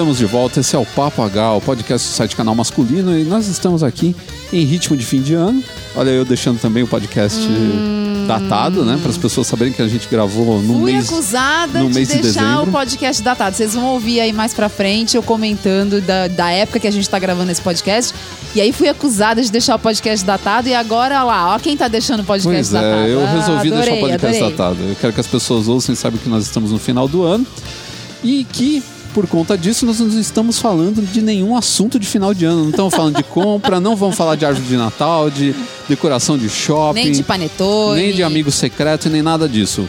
Estamos de volta, esse é o Papo H, o podcast do site Canal Masculino, e nós estamos aqui em ritmo de fim de ano. Olha, eu deixando também o podcast hum... datado, né? Para as pessoas saberem que a gente gravou no Fui mês. acusada no de mês de deixar dezembro. o podcast datado. Vocês vão ouvir aí mais pra frente eu comentando da, da época que a gente tá gravando esse podcast. E aí fui acusada de deixar o podcast datado, e agora lá, ó, quem tá deixando o podcast Pois é, datado. eu Ah, resolvi deixar o adorei, podcast adorei. datado. Eu quero que as pessoas ouçam e saibam que nós estamos no final do ano e que, por conta disso, nós não estamos falando de nenhum assunto de final de ano. Não estamos falando de compra, não vamos falar de árvore de Natal, de decoração de shopping, Nem de panetone. nem de amigo secreto, nem nada disso.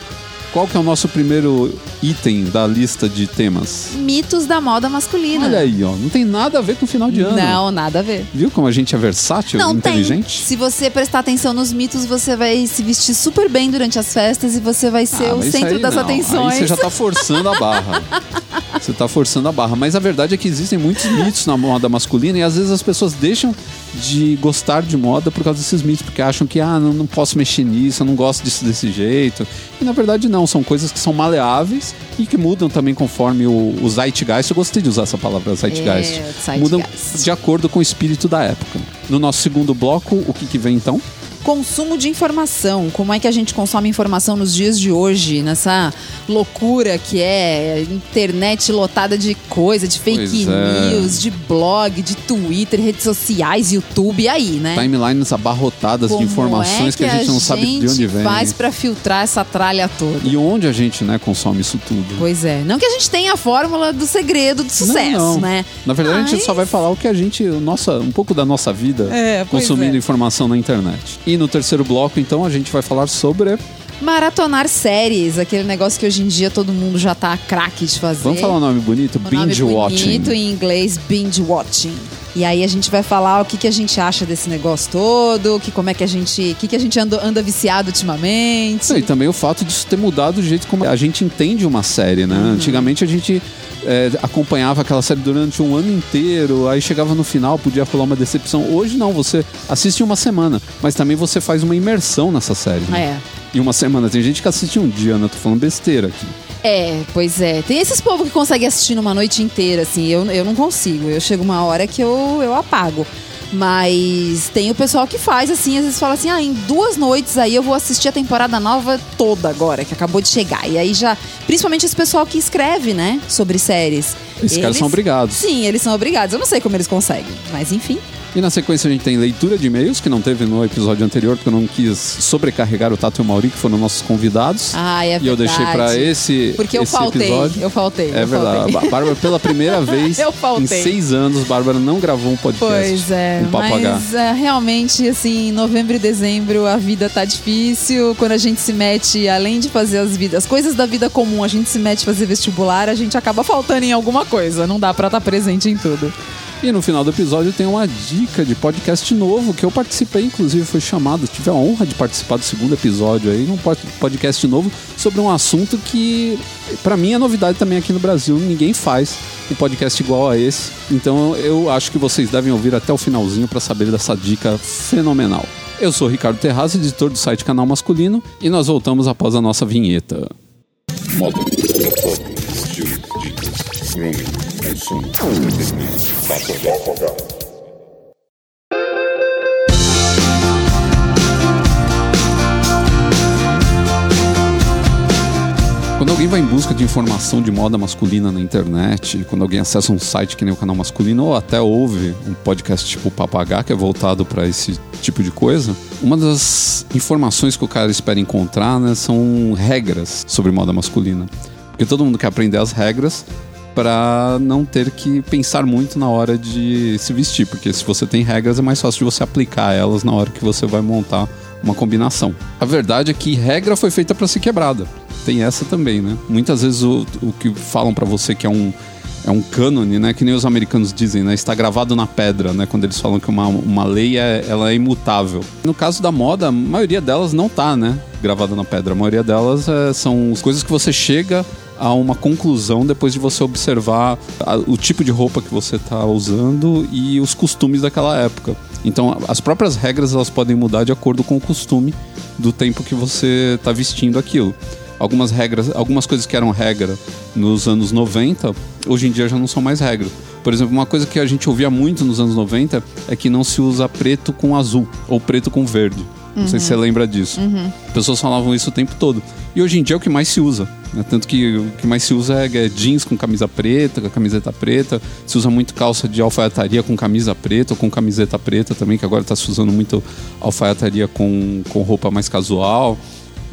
Qual que é o nosso primeiro item da lista de temas? Mitos da moda masculina. Olha aí, ó, não tem nada a ver com final de ano. Não, nada a ver. Viu como a gente é versátil, Não inteligente? tem. Se você prestar atenção nos mitos, você vai se vestir super bem durante as festas e você vai ser Ah, o centro das não. atenções. Aí você já tá forçando a barra. Você tá forçando a barra. Mas a verdade é que existem muitos mitos na moda masculina e às vezes as pessoas deixam de gostar de moda por causa desses mitos, porque acham que, ah, não, não posso mexer nisso, eu não gosto disso desse jeito. E na verdade não, são coisas que são maleáveis e que mudam também conforme o, o zeitgeist. Eu gostei de usar essa palavra, zeitgeist. É, zeitgeist. Mudam de acordo com o espírito da época. No nosso segundo bloco, o que, que vem então? Consumo de informação. Como é que a gente consome informação nos dias de hoje, nessa loucura que é internet lotada de coisa, de fake Pois é. news, de blog, de Twitter, redes sociais, YouTube, e aí, né? Timelines abarrotadas Como de informações é que a gente não sabe de onde vem. faz pra filtrar essa tralha toda? E onde a gente, né, consome isso tudo? Pois é. Não que a gente tenha a fórmula do segredo do sucesso, não, não. né? Na verdade, a gente Mas- só vai falar o que a gente, nossa, um pouco da nossa vida É, consumindo é. informação na internet. E no terceiro bloco, então, a gente vai falar sobre. Maratonar séries, aquele negócio que hoje em dia todo mundo já tá craque de fazer. Vamos falar um nome bonito? Binge nome watching. bonito em inglês, binge watching. E aí a gente vai falar o que, que a gente acha desse negócio todo, que como é que a gente, o que, que a gente anda, anda viciado ultimamente. E também o fato disso ter mudado o jeito como a gente entende uma série, né? Uhum. Antigamente a gente é, acompanhava aquela série durante um ano inteiro, aí chegava no final, podia rolar uma decepção. Hoje não, você assiste uma semana, mas também você faz uma imersão nessa série. Né? É. E uma semana, tem gente que assiste um dia, né? Tô falando besteira aqui. É, pois é. Tem esses povos que conseguem assistir numa noite inteira, assim. Eu, eu não consigo. Eu chego uma hora que eu, eu apago. Mas tem o pessoal que faz assim, às vezes fala assim: ah, em duas noites aí eu vou assistir a temporada nova toda agora, que acabou de chegar. E aí já. Principalmente esse pessoal que escreve, né? Sobre séries. Esses caras são obrigados. Sim, eles são obrigados. Eu não sei como eles conseguem. Mas enfim. E na sequência a gente tem leitura de e-mails, que não teve no episódio anterior, porque eu não quis sobrecarregar o Tato e o Mauri, que foram nossos convidados. Ah, é e eu deixei pra verdade. esse, Porque eu esse faltei. episódio. Eu faltei. É eu verdade. faltei. A Bárbara, pela primeira vez em seis anos, Bárbara não gravou um podcast. Pois é, Um papo H. mas é, realmente, assim, em novembro e dezembro a vida tá difícil. Quando a gente se mete, além de fazer as vidas, as coisas da vida comum, a gente se mete a fazer vestibular, a gente acaba faltando em alguma coisa. Não dá pra estar presente em tudo. E no final do episódio tem uma dica de podcast novo que eu participei, inclusive foi chamado, tive a honra de participar do segundo episódio aí, pod- podcast novo sobre um assunto que pra mim é novidade também aqui no Brasil, ninguém faz um podcast igual a esse. Então eu acho que vocês devem ouvir até o finalzinho pra saber dessa dica fenomenal. Eu sou Ricardo Terraz, editor do site Canal Masculino, e nós voltamos após a nossa vinheta. Moda, Quando alguém vai em busca de informação de moda masculina na internet, quando alguém acessa um site que nem o canal masculino, ou até ouve um podcast tipo Papagá, que é voltado para esse tipo de coisa, uma das informações que o cara espera encontrar né, são regras sobre moda masculina. Porque todo mundo quer aprender as regras para não ter que pensar muito na hora de se vestir, porque se você tem regras é mais fácil de você aplicar elas na hora que você vai montar uma combinação. A verdade é que regra foi feita para ser quebrada. Tem essa também, né? Muitas vezes o, o que falam para você que é um é um cânone, né? Que nem os americanos dizem, né? Está gravado na pedra, né? Quando eles falam que uma, uma lei é, ela é imutável. No caso da moda, a maioria delas não tá, né? Gravada na pedra. A maioria delas é, são as coisas que você chega a uma conclusão depois de você observar a- o tipo de roupa que você está usando e os costumes daquela época. Então, as próprias regras elas podem mudar de acordo com o costume do tempo que você está vestindo aquilo. algumas regras, algumas coisas que eram regra nos anos 90, hoje em dia já não são mais regra. Por exemplo, uma coisa que a gente ouvia muito nos anos 90 é que não se usa preto com azul ou preto com verde. Não sei se você lembra disso. Pessoas falavam isso o tempo todo. E hoje em dia é o que mais se usa. né? Tanto que o que mais se usa é, é jeans com camisa preta, com camiseta preta. Se usa muito calça de alfaiataria com camisa preta ou com camiseta preta também, que agora está se usando muito alfaiataria com, com roupa mais casual.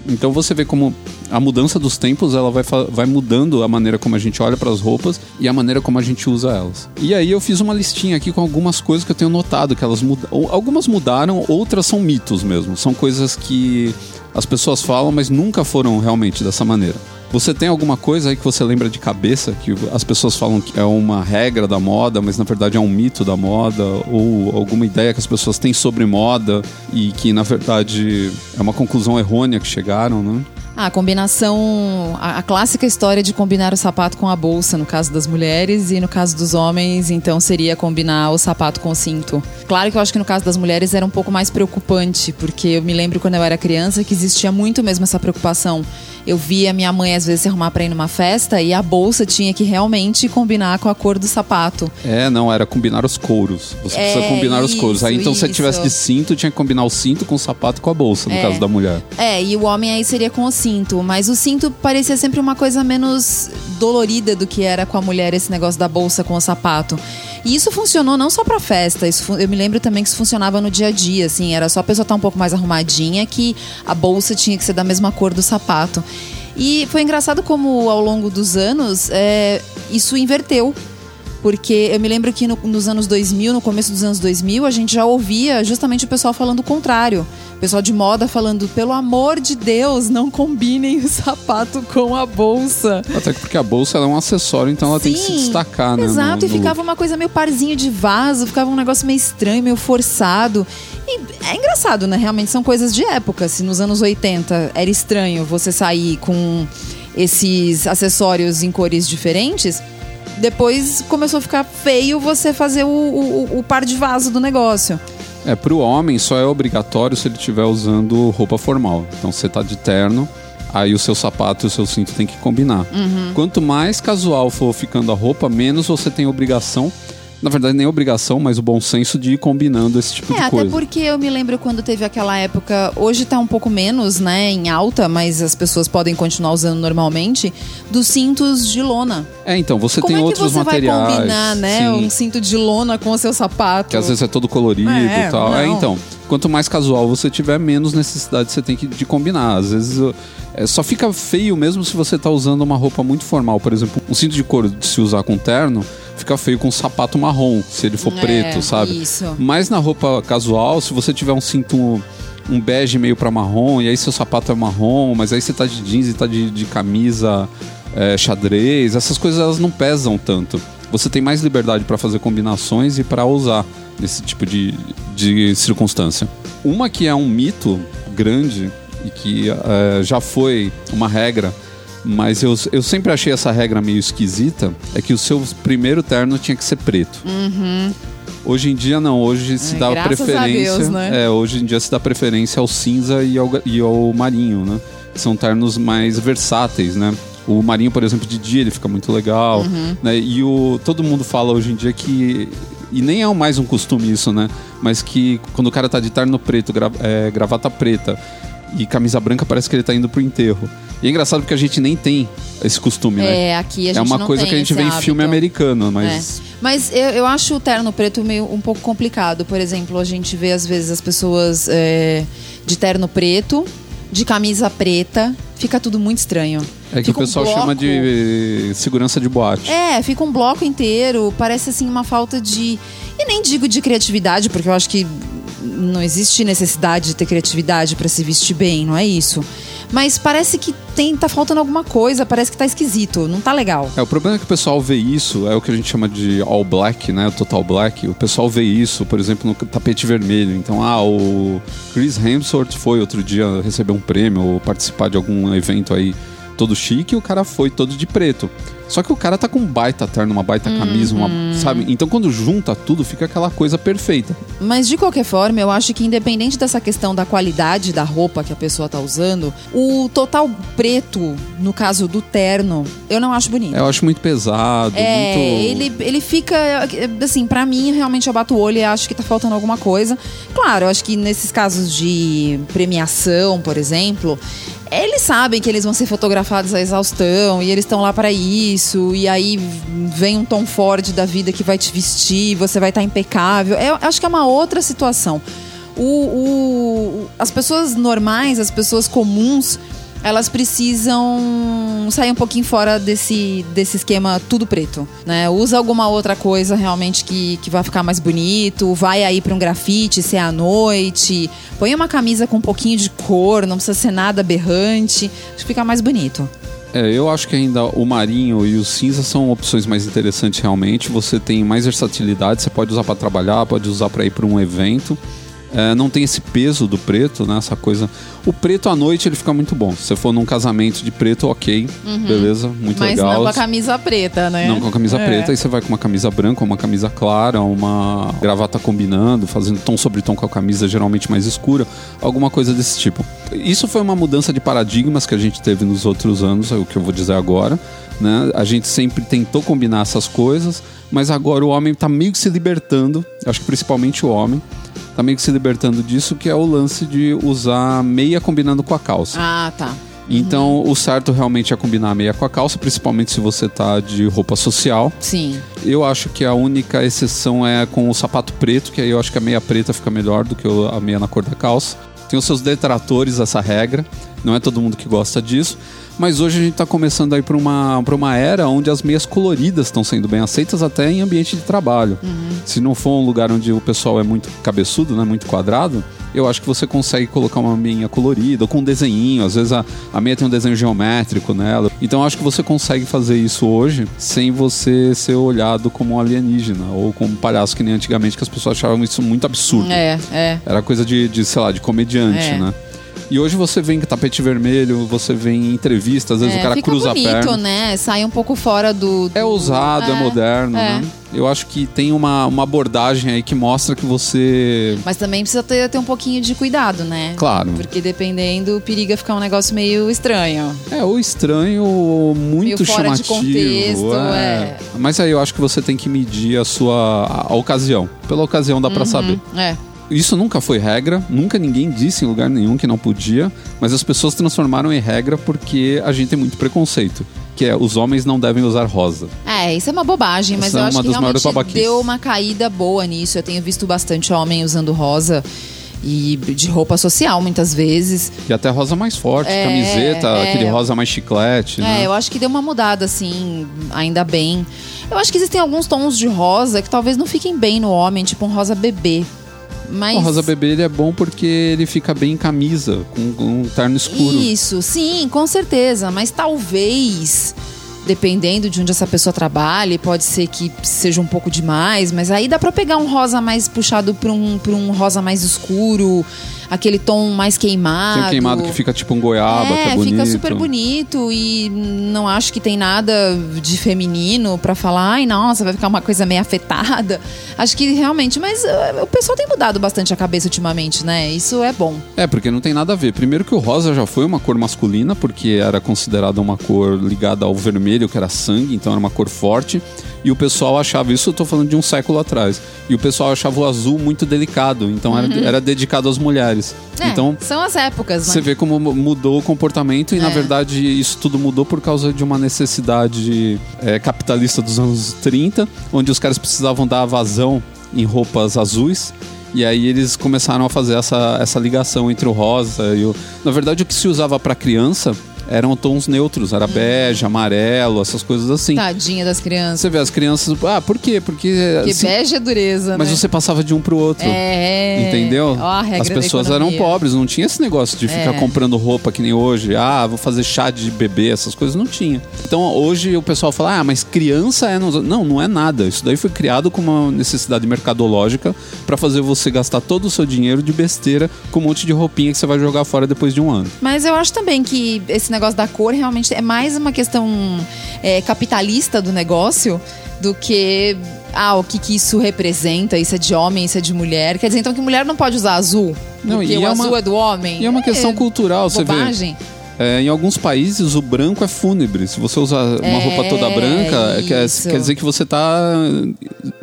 Então você vê como a mudança dos tempos ela vai, vai mudando a maneira como a gente olha para as roupas e a maneira como a gente usa elas. E aí eu fiz uma listinha aqui com algumas coisas que eu tenho notado que elas mudam. Algumas mudaram, outras são mitos mesmo. São coisas que as pessoas falam, mas nunca foram realmente dessa maneira. Você tem alguma coisa aí que você lembra de cabeça que as pessoas falam que é uma regra da moda, mas na verdade é um mito da moda ou alguma ideia que as pessoas têm sobre moda e que na verdade é uma conclusão errônea que chegaram, né? A combinação. A, a clássica história de combinar o sapato com a bolsa, no caso das mulheres, e no caso dos homens, então seria combinar o sapato com o cinto. Claro que eu acho que no caso das mulheres era um pouco mais preocupante, porque eu me lembro quando eu era criança que existia muito mesmo essa preocupação. Eu via minha mãe às vezes se arrumar pra ir numa festa e a bolsa tinha que realmente combinar com a cor do sapato. É, não, era combinar os couros. Você É, precisa combinar os couros. Aí isso, então se você isso. tivesse de cinto, tinha que combinar o cinto com o sapato com a bolsa, no É. caso da mulher. É, e o homem aí seria com o cinto, mas o cinto parecia sempre uma coisa menos dolorida do que era com a mulher esse negócio da bolsa com o sapato. E isso funcionou não só pra festa, isso, eu me lembro também que isso funcionava no dia a dia, assim, era só a pessoa estar um pouco mais arrumadinha que a bolsa tinha que ser da mesma cor do sapato. E foi engraçado como ao longo dos anos é, isso inverteu. Porque eu me lembro que no- nos anos 2000, no começo dos anos 2000, a gente já ouvia justamente o pessoal falando o contrário. O pessoal de moda falando, pelo amor de Deus, não combinem o sapato com a bolsa. Até que porque a bolsa é um acessório, então ela tem que se Sim, destacar, né? Exato, no- e no ficava uma coisa meio parzinho de vaso, ficava um negócio meio estranho, meio forçado. E é engraçado, né? Realmente são coisas de época. Se nos anos 80 era estranho você sair com esses acessórios em cores diferentes, depois começou a ficar feio você fazer o, o- o par de vaso do negócio. É, pro homem só é obrigatório se ele estiver usando roupa formal. Então você tá de terno, aí o seu sapato e o seu cinto tem que combinar. Uhum. Quanto mais casual for ficando a roupa, menos você tem obrigação. Na verdade, nem obrigação, mas o bom senso de ir combinando esse tipo É, de até coisa. porque eu me lembro quando teve aquela época, hoje tá um pouco menos, né, em alta, mas as pessoas podem continuar usando normalmente, dos cintos de lona. É, então, você Como tem é que outros você materiais. vai combinar, né, sim, um cinto de lona com o seu sapato? que às vezes é todo colorido É, e tal. É, não. então, quanto mais casual você tiver, menos necessidade você tem que, de combinar. Às vezes é, só fica feio mesmo se você tá usando uma roupa muito formal. Por exemplo, um cinto de couro de se usar com terno, fica feio com um sapato marrom, se ele for É, preto, sabe? isso. Mas na roupa casual, se você tiver um cinto um bege meio pra marrom, e aí seu sapato é marrom, mas aí você tá de jeans e tá de, de camisa é, xadrez, essas coisas elas não pesam tanto. Você tem mais liberdade pra fazer combinações e pra usar nesse tipo de, de circunstância. Uma que é um mito grande e que é, já foi uma regra, mas eu, eu sempre achei essa regra meio esquisita, é que o seu primeiro terno tinha que ser preto. Hoje em dia não, hoje se É, dá preferência. Deus, né? É, hoje em dia se dá preferência ao cinza e ao, e ao marinho, né? São ternos mais versáteis, né? O marinho, por exemplo, de dia ele fica muito legal, Uhum. né? E o todo mundo fala hoje em dia que e nem é mais um costume isso, né? Mas que quando o cara tá de terno preto, gra- é, gravata preta e camisa branca, parece que ele tá indo pro enterro. E é engraçado porque a gente nem tem esse costume, né? É, aqui a gente É uma coisa que a gente vê em filme hábito. americano, mas É. Mas eu, eu acho o terno preto meio um pouco complicado. Por exemplo, a gente vê às vezes as pessoas é, de terno preto, de camisa preta, fica tudo muito estranho. é que Fica o um pessoal chama bloco. de segurança de boate. É, fica um bloco inteiro, parece assim uma falta de. E nem digo de criatividade, porque eu acho que não existe necessidade de ter criatividade pra se vestir bem, não é isso. Mas parece que tem, tá faltando alguma coisa, parece que tá esquisito, não tá legal. É, o problema é que o pessoal vê isso, é o que a gente chama de all black, né? O total black. O pessoal vê isso, por exemplo, no tapete vermelho. Então, ah, o Chris Hemsworth foi outro dia receber um prêmio ou participar de algum evento aí todo chique e o cara foi todo de preto. Só que o cara tá com um baita terno, uma baita camisa, uma, sabe? Então quando junta tudo, fica aquela coisa perfeita. Mas de qualquer forma, eu acho que independente dessa questão da qualidade da roupa que a pessoa tá usando, o total preto, no caso do terno, eu não acho bonito. Eu acho muito pesado, É, muito. ele, ele fica, assim, pra mim, realmente eu bato o olho e acho que tá faltando alguma coisa. Claro, eu acho que nesses casos de premiação, por exemplo, eles sabem que eles vão ser fotografados à exaustão e eles estão lá pra isso. E aí vem um Tom Ford da vida que vai te vestir, você vai estar impecável. Eu acho que é uma outra situação. O, o- as pessoas normais, as pessoas comuns, elas precisam sair um pouquinho fora desse, desse esquema tudo preto, né? Usa alguma outra coisa realmente que, que vai ficar mais bonito, vai aí pra um grafite, se é à noite, põe uma camisa com um pouquinho de cor, não precisa ser nada aberrante, acho que fica mais bonito. É, eu acho que ainda o marinho e o cinza são opções mais interessantes realmente. Você tem mais versatilidade, você pode usar para trabalhar, pode usar para ir para um evento. É, não tem esse peso do preto, né? Essa coisa. O preto à noite ele fica muito bom. Se você for num casamento de preto, ok, beleza, muito Uhum. Mas legal. não com a camisa preta, né? Não com a camisa É. preta, aí você vai com uma camisa branca, uma camisa clara, uma gravata combinando, fazendo tom sobre tom com a camisa geralmente mais escura, alguma coisa desse tipo. Isso foi uma mudança de paradigmas que a gente teve nos outros anos, é o que eu vou dizer agora. Né? A gente sempre tentou combinar essas coisas, mas agora o homem está meio que se libertando, acho que principalmente o homem, tá meio que se libertando disso, que é o lance de usar meia combinando com a calça. Ah, tá. Então, o certo realmente é combinar a meia com a calça, principalmente se você tá de roupa social. Sim. Eu acho que a única exceção é com o sapato preto, que aí eu acho que a meia preta fica melhor do que a meia na cor da calça. Tem os seus detratores essa regra, não é todo mundo que gosta disso. Mas hoje a gente está começando a ir para uma, pra uma era onde as meias coloridas estão sendo bem aceitas até em ambiente de trabalho. Se não for um lugar onde o pessoal é muito cabeçudo, né, muito quadrado, eu acho que você consegue colocar uma meia colorida ou com um desenhinho. Às vezes a, a meia tem um desenho geométrico nela. Então eu acho que você consegue fazer isso hoje sem você ser olhado como um alienígena ou como um palhaço que nem antigamente, que as pessoas achavam isso muito absurdo. É, é. Era coisa de, de, sei lá, de comediante, É. né? E hoje você vem com tapete vermelho, você vem em entrevista, às vezes É, o cara cruza bonito, a perna. né? Sai um pouco fora do. É do- ousado, é, moderno, é. né? Eu acho que tem uma, uma abordagem aí que mostra que você. Mas também precisa ter, ter um pouquinho de cuidado, né? Claro. Porque dependendo, periga ficar um negócio meio estranho. É, ou estranho, ou muito Meio fora de chamativo. contexto, é. Mas aí eu acho que você tem que medir a sua a, a ocasião. Pela ocasião dá pra saber. É. Isso nunca foi regra, nunca ninguém disse em lugar nenhum que não podia, mas as pessoas transformaram em regra porque a gente tem muito preconceito. Que é, os homens não devem usar rosa. É, isso é uma bobagem, mas Essa eu é acho que realmente deu uma caída boa nisso. Eu tenho visto bastante homem usando rosa e de roupa social muitas vezes. E até rosa mais forte, É, camiseta, é. aquele rosa mais chiclete, É, né? eu acho que deu uma mudada, assim, ainda bem. Eu acho que existem alguns tons de rosa que talvez não fiquem bem no homem, tipo um rosa bebê. Mas. O rosa bebê ele é bom porque ele fica bem em camisa, com, um terno escuro. Isso, sim, com certeza. Mas talvez, dependendo de onde essa pessoa trabalhe, pode ser que seja um pouco demais. Mas aí dá pra pegar um rosa mais puxado pra um, pra um rosa mais escuro, aquele tom mais queimado. Tem queimado que fica tipo um goiaba, que é bonito. fica super bonito e não acho que tem nada de feminino pra falar, ai, nossa, vai ficar uma coisa meio afetada. Acho que realmente, mas uh, o pessoal tem mudado bastante a cabeça ultimamente, né? Isso é bom. É, porque não tem nada a ver. Primeiro que o rosa já foi uma cor masculina, porque era considerada uma cor ligada ao vermelho, que era sangue, então era uma cor forte. E o pessoal achava, isso eu tô falando de um século atrás. E o pessoal achava o azul muito delicado, então era, era dedicado às mulheres. Uhum. É, Então, são as épocas, né? Você vê como mu- mudou o comportamento e, na É. verdade, isso tudo mudou por causa de uma necessidade é, capitalista dos anos 30, onde os caras precisavam dar vazão em roupas azuis. E aí eles começaram a fazer essa, essa ligação entre o rosa e o... Na verdade, o que se usava para criança eram tons neutros, era bege, amarelo, essas coisas assim. Tadinha das crianças. Você vê as crianças... Ah, por quê? Porque... Porque assim, bege é dureza, mas né? você passava de um pro outro. É. Entendeu? Ó, a regra As da pessoas eram pobres, não tinha esse negócio de ficar É. comprando roupa que nem hoje. Ah, vou fazer chá de bebê, essas coisas não tinha. Então hoje o pessoal fala: ah, mas criança é. Não, não, não é nada. Isso daí foi criado com uma necessidade mercadológica pra fazer você gastar todo o seu dinheiro de besteira com um monte de roupinha que você vai jogar fora depois de um ano. Mas eu acho também que esse negócio da cor realmente é mais uma questão é, capitalista do negócio do que ah, o que, que isso representa, isso é de homem, isso é de mulher. Quer dizer, então que mulher não pode usar azul? Não, porque e o é uma- azul é do homem? E é uma questão cultural, você vê. bobagem. É, em alguns países o branco é fúnebre. Se você usar uma É, roupa toda branca, quer, isso. quer dizer que você tá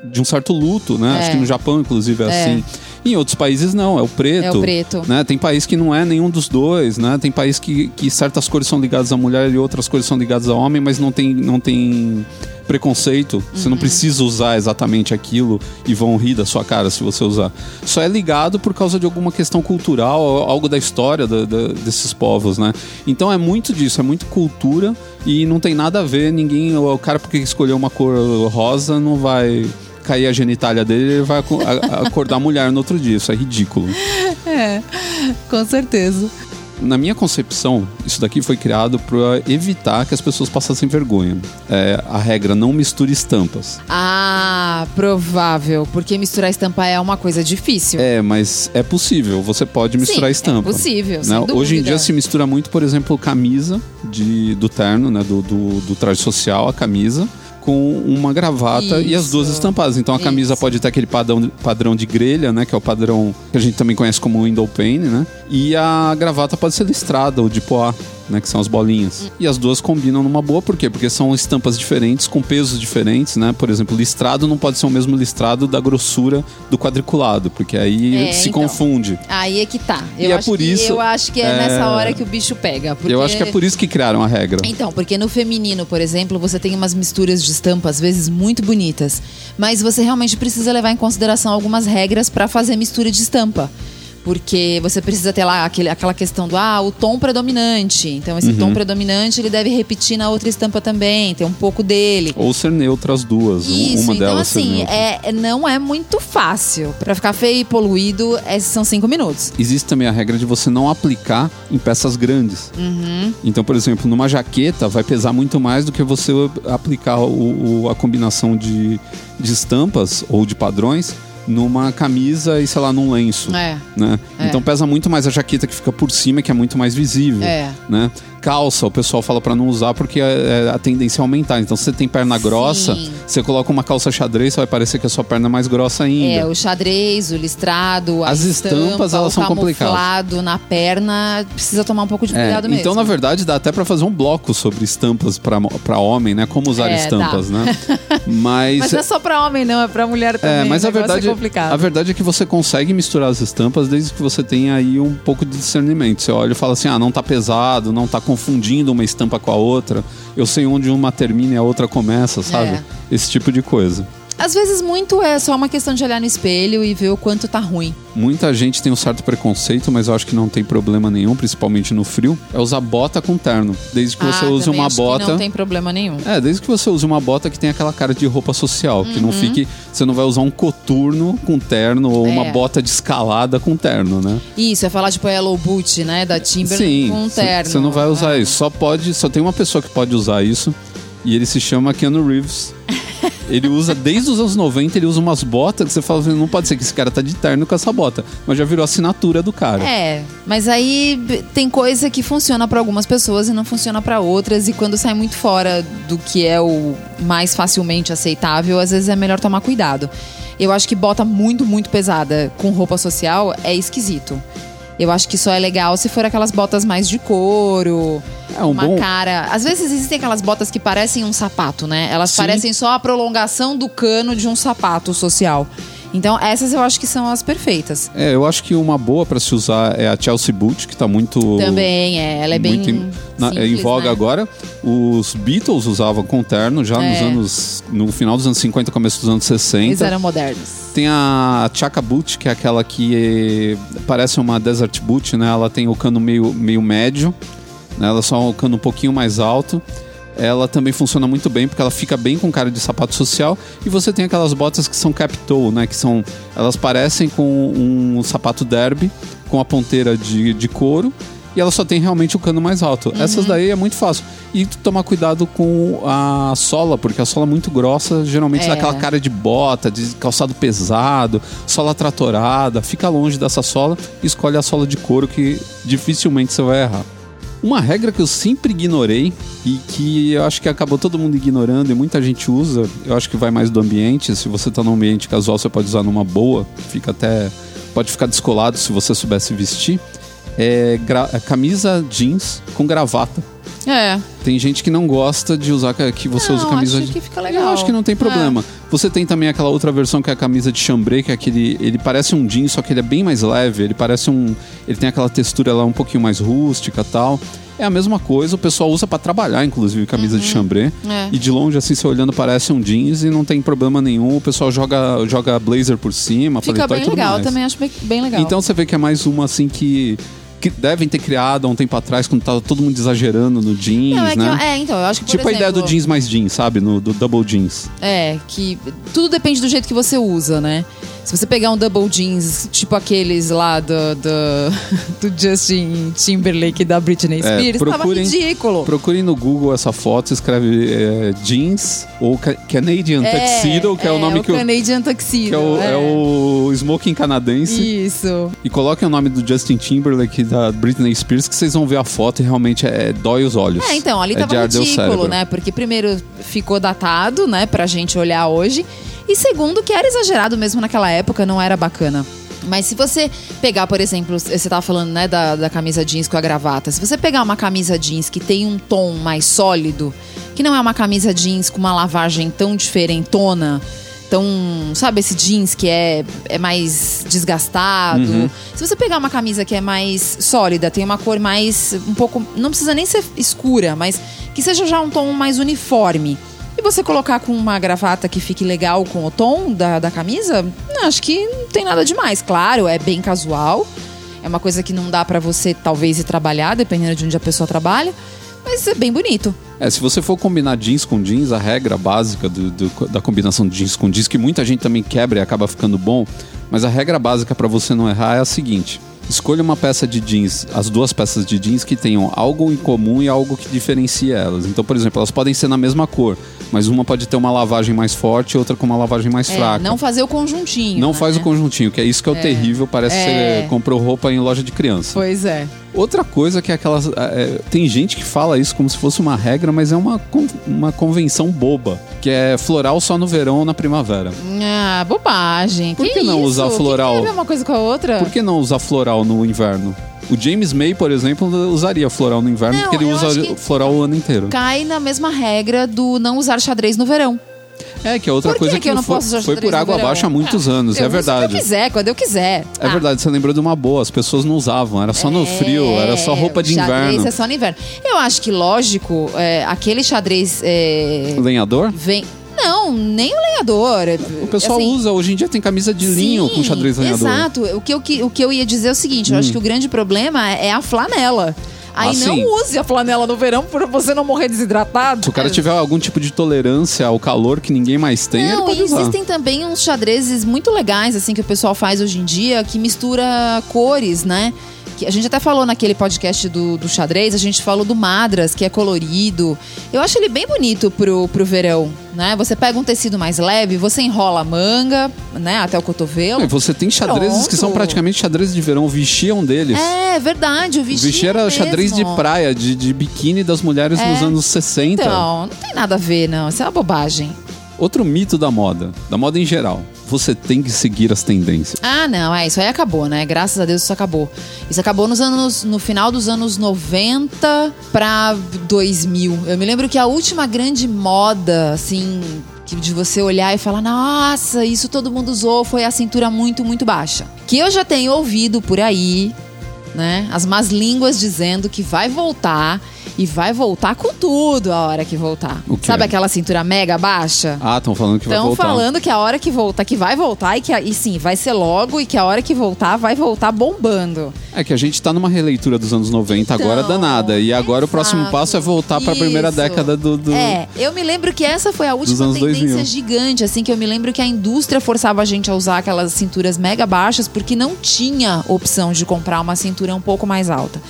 de um certo luto, né? É. Acho que no Japão, inclusive, é, É. assim. Em outros países não, é o preto. É o preto. Né? Tem país que não é nenhum dos dois, né? Tem país que, que certas cores são ligadas à mulher e outras cores são ligadas ao homem, mas não tem, não tem preconceito. Você Uhum. não precisa usar exatamente aquilo e vão rir da sua cara se você usar. Só é ligado por causa de alguma questão cultural, algo da história da- da- desses povos, né? Então é muito disso, é muito cultura e não tem nada a ver, ninguém, o cara porque escolheu uma cor rosa não vai cair a genitália dele, ele vai aco- a- acordar mulher no outro dia. Isso é ridículo. É, com certeza. Na minha concepção, isso daqui foi criado para evitar que as pessoas passassem vergonha. É, a regra não misture estampas. Ah, provável. Porque misturar estampa é uma coisa difícil. É, mas é possível. Você pode misturar Sim, estampa. É possível, né? Hoje em dia se mistura muito, por exemplo, camisa de, do terno, né? Do, do, do traje social, a camisa, com uma gravata e as duas Isso. estampadas. Então a camisa Isso. pode ter aquele padrão, padrão de grelha, né? Que é o padrão que a gente também conhece como window pane, né? E a gravata pode ser listrada ou de poá. Né, que são as bolinhas. E as duas combinam numa boa, por quê? Porque são estampas diferentes, com pesos diferentes, né? Por exemplo, listrado não pode ser o mesmo listrado da grossura do quadriculado, porque aí É, se então. confunde. Aí é que tá. E Eu é acho por que, isso- Eu acho que é, é- nessa hora que o bicho pega. Porque... Eu acho que é por isso que criaram a regra. Então, porque no feminino, por exemplo, você tem umas misturas de estampa, às vezes muito bonitas. Mas você realmente precisa levar em consideração algumas regras para fazer mistura de estampa. Porque você precisa ter lá aquele, aquela questão do ah, o tom predominante. Então, esse Uhum. tom predominante ele deve repetir na outra estampa também, ter um pouco dele. Ou ser neutra as duas. Isso, uma então delas ser assim, é, não é muito fácil. Pra ficar feio e poluído, esses são cinco minutos. Existe também a regra de você não aplicar em peças grandes. Uhum. Então, por exemplo, numa jaqueta vai pesar muito mais do que você aplicar o- o- a combinação de, de estampas ou de padrões numa camisa e, sei lá, num lenço. É. né? É. Então pesa muito mais a jaqueta que fica por cima, que é muito mais visível. É. Né? Calça, o pessoal fala pra não usar porque é- é a tendência é aumentar. Então, se você tem perna Sim. grossa, você coloca uma calça xadrez, vai parecer que a sua perna é mais grossa ainda. É, o xadrez, o listrado, a As estampa, estampas, elas são complicadas. na perna, precisa tomar um pouco de É, cuidado mesmo. então, na verdade, dá até pra fazer um bloco sobre estampas pra pra homem, né? Como usar É, estampas, né? Mas, Mas não é só pra homem, não, é pra mulher também. é, mas a verdade, é complicado. a verdade é que você consegue misturar as estampas desde que você tenha aí um pouco de discernimento. Você olha e fala assim: ah, não tá pesado, não tá confundindo uma estampa com a outra. Eu sei onde uma termina e a outra começa, sabe? É. Esse tipo de coisa. Às vezes muito é só uma questão de olhar no espelho e ver o quanto tá ruim. Muita gente tem um certo preconceito, mas eu acho que não tem problema nenhum, principalmente no frio, é usar bota com terno. Desde que você Ah, use também uma que bota. não tem problema nenhum. É, desde que você use uma bota que tem aquela cara de roupa social, que Uhum. não fique. Você não vai usar um coturno com terno ou uma É. bota de escalada com terno, né? Isso, é falar tipo Yellow Boot, né, da Timberland Sim, com terno. você não vai usar É. isso. Só pode, só tem uma pessoa que pode usar isso e ele se chama Keanu Reeves. Ele usa desde os anos 90, ele usa umas botas que você fala, não pode ser que esse cara tá de terno com essa bota, mas já virou assinatura do cara. É, mas aí tem coisa que funciona pra algumas pessoas e não funciona pra outras e quando sai muito fora do que é o mais facilmente aceitável, às vezes é melhor tomar cuidado. Eu acho que bota muito, muito pesada com roupa social é esquisito. Eu acho que só é legal se for aquelas botas mais de couro, É um uma bom. cara. Às vezes existem aquelas botas que parecem um sapato, né? Elas Sim. parecem só a prolongação do cano de um sapato social. Então, essas eu acho que são as perfeitas. É, eu acho que uma boa pra se usar é a Chelsea Boot, que tá muito. Também, é. Ela é bem. muito em, na- é em simples, voga né? agora. Os Beatles usavam com terno já nos É. anos. No final dos anos 50, começo dos anos Eles 60. eram modernos. Tem a Chaka Boot, que é aquela que eh, parece uma Desert Boot, né? Ela tem o cano meio, meio médio, né? Ela só um cano um pouquinho mais alto. Ela também funciona muito bem porque ela fica bem com cara de sapato social e você tem aquelas botas que são cap toe, né? Que são elas parecem com um sapato derby com a ponteira de, de couro e ela só tem realmente o cano mais alto. Uhum. Essas daí é muito fácil. E tomar cuidado com a sola, porque a sola é muito grossa, geralmente É. dá aquela cara de bota, de calçado pesado, sola tratorada. Fica longe dessa sola e escolhe a sola de couro que dificilmente você vai errar. Uma regra que eu sempre ignorei e que eu acho que acabou todo mundo ignorando e muita gente usa, eu acho que vai mais do ambiente. Se você tá num ambiente casual, você pode usar numa boa, fica até. pode ficar descolado se você soubesse vestir. É, é camisa jeans com gravata. É. Tem gente que não gosta de usar que você Não, usa camisa acho de- que fica legal. Eu acho que não tem É. problema. Você tem também aquela outra versão que é a camisa de chambré, que é aquele, ele parece um jeans, só que ele é bem mais leve, ele parece um, ele tem aquela textura lá um pouquinho mais rústica, tal. É a mesma coisa, o pessoal usa pra trabalhar, inclusive, camisa de chambré. É. E de longe, assim, você olhando, parece um jeans e não tem problema nenhum. O pessoal joga, joga blazer por cima, Fica paletó e bem tudo legal, mais. também acho bem, bem legal. Então você vê que é mais uma, assim, que, que devem ter criado há um tempo atrás, quando tava todo mundo exagerando no jeans, Não, é, que né? eu- é, então, eu acho que tipo a ideia do exemplo, jeans mais jeans, sabe? No, do double jeans. É, que tudo depende do jeito que você usa, né? Se você pegar um double jeans, tipo aqueles lá do, do, do Justin Timberlake e da Britney É, Spears, procurem- tava ridículo. Procurem no Google essa foto, escreve é, jeans ou ca- Canadian Tuxedo, que é, o nome que, o, Canadian Tuxedo. que é, o, é. é o smoking canadense. Isso. E coloquem o nome do Justin Timberlake e da Britney Spears, que vocês vão ver a foto e realmente é, dói os olhos. É, então, ali é tava o ridículo, né? Porque primeiro ficou datado, né, pra gente olhar hoje. E segundo, que era exagerado mesmo naquela época, não era bacana. Mas se você pegar, por exemplo, você tava falando, né, da, da camisa jeans com a gravata. Se você pegar uma camisa jeans que tem um tom mais sólido, que não é uma camisa jeans com uma lavagem tão diferentona, tão, sabe, esse jeans que é, é mais desgastado. Uhum. Se você pegar uma camisa que é mais sólida, tem uma cor mais um pouco, não precisa nem ser escura, mas que seja já um tom mais uniforme. Você colocar com uma gravata que fique legal com o tom da, da camisa, não, acho que não tem nada demais. Claro, é bem casual. É uma coisa que não dá pra você talvez ir trabalhar, dependendo de onde a pessoa trabalha. Mas é bem bonito. É, se você for combinar jeans com jeans, a regra básica do- do- da combinação de jeans com jeans, que muita gente também quebra e acaba ficando bom, mas a regra básica pra você não errar é a seguinte: escolha uma peça de jeans, as duas peças de jeans que tenham algo em comum e algo que diferencie elas. Então, por exemplo, elas podem ser na mesma cor, mas uma pode ter uma lavagem mais forte e outra com uma lavagem mais É, fraca. não fazer o conjuntinho. Não né? faz o conjuntinho, que é isso que é o terrível, parece que É. você comprou roupa em loja de criança. Pois é. Outra coisa que é aquelas. é, tem gente que fala isso como se fosse uma regra, mas é uma, uma convenção boba. Que é floral só no verão ou na primavera. Ah, bobagem. Por que não isso? usar que floral? Que ver uma coisa com a outra? Por que não usar floral no inverno? O James May, por exemplo, usaria floral no inverno Não, porque ele usa que- floral o ano inteiro. Cai na mesma regra do não usar xadrez no verão. É, que é outra Por coisa que que, eu não foi, posso foi xadrez por água verão? abaixo há muitos anos, eu é uso quando eu verdade. quiser, quando eu quiser. É verdade, você lembrou de uma boa, as pessoas não usavam, era só no frio, era só roupa de xadrez inverno. é só no inverno. Eu acho que, lógico, é, aquele xadrez é, Lenhador? vem... Não, nem o lenhador. O pessoal Assim, usa, hoje em dia tem camisa de linho sim, com xadrez lenhador. Hum. Exato. O que, eu, o que eu ia dizer é o seguinte: eu acho que o grande problema é a flanela. Aí Ah, não use a flanela no verão pra você não morrer desidratado. Se o cara tiver algum tipo de tolerância ao calor que ninguém mais tem, ele Não, pode e usar. existem também uns xadrezes muito legais, assim, que o pessoal faz hoje em dia, que mistura cores, né? Que a gente até falou naquele podcast do, do xadrez, a gente falou do Madras, que é colorido. Eu acho ele bem bonito pro, pro verão, né? Você pega um tecido mais leve, você enrola a manga, né, até o cotovelo. É, Você tem xadrezes que são Pronto. praticamente xadrezes de verão, o Vichy é um deles. É, verdade, o o vestido. Vichy era xadrez de praia, de, de biquíni das mulheres É. nos anos 60. Então, não tem nada a ver, não. Isso é uma bobagem. Outro mito da moda, da moda em geral. Você tem que seguir as tendências. Ah, não, é, isso aí acabou, né? Graças a Deus isso acabou. Isso acabou nos anos, no final dos anos 90 pra 2000. Eu me lembro que a última grande moda, assim, de você olhar e falar, nossa, isso todo mundo usou, foi a cintura muito, muito baixa. Que eu já tenho ouvido por aí, né? As más línguas dizendo que vai voltar e vai voltar com tudo a hora que voltar. Sabe aquela cintura mega baixa? Ah, estão falando que vai Estão voltar. falando que a hora que voltar, que vai voltar e que a- e sim, vai ser logo e que a hora que voltar vai voltar bombando. É que a gente tá numa releitura dos anos 90 agora Então, danada. E agora o próximo exato. passo é voltar pra primeira Isso. década do. do- É, eu me lembro que essa foi a última tendência 2000. gigante, assim, que eu me lembro que a indústria forçava a gente a usar aquelas cinturas mega baixas porque não tinha opção de comprar uma cintura um pouco mais alta.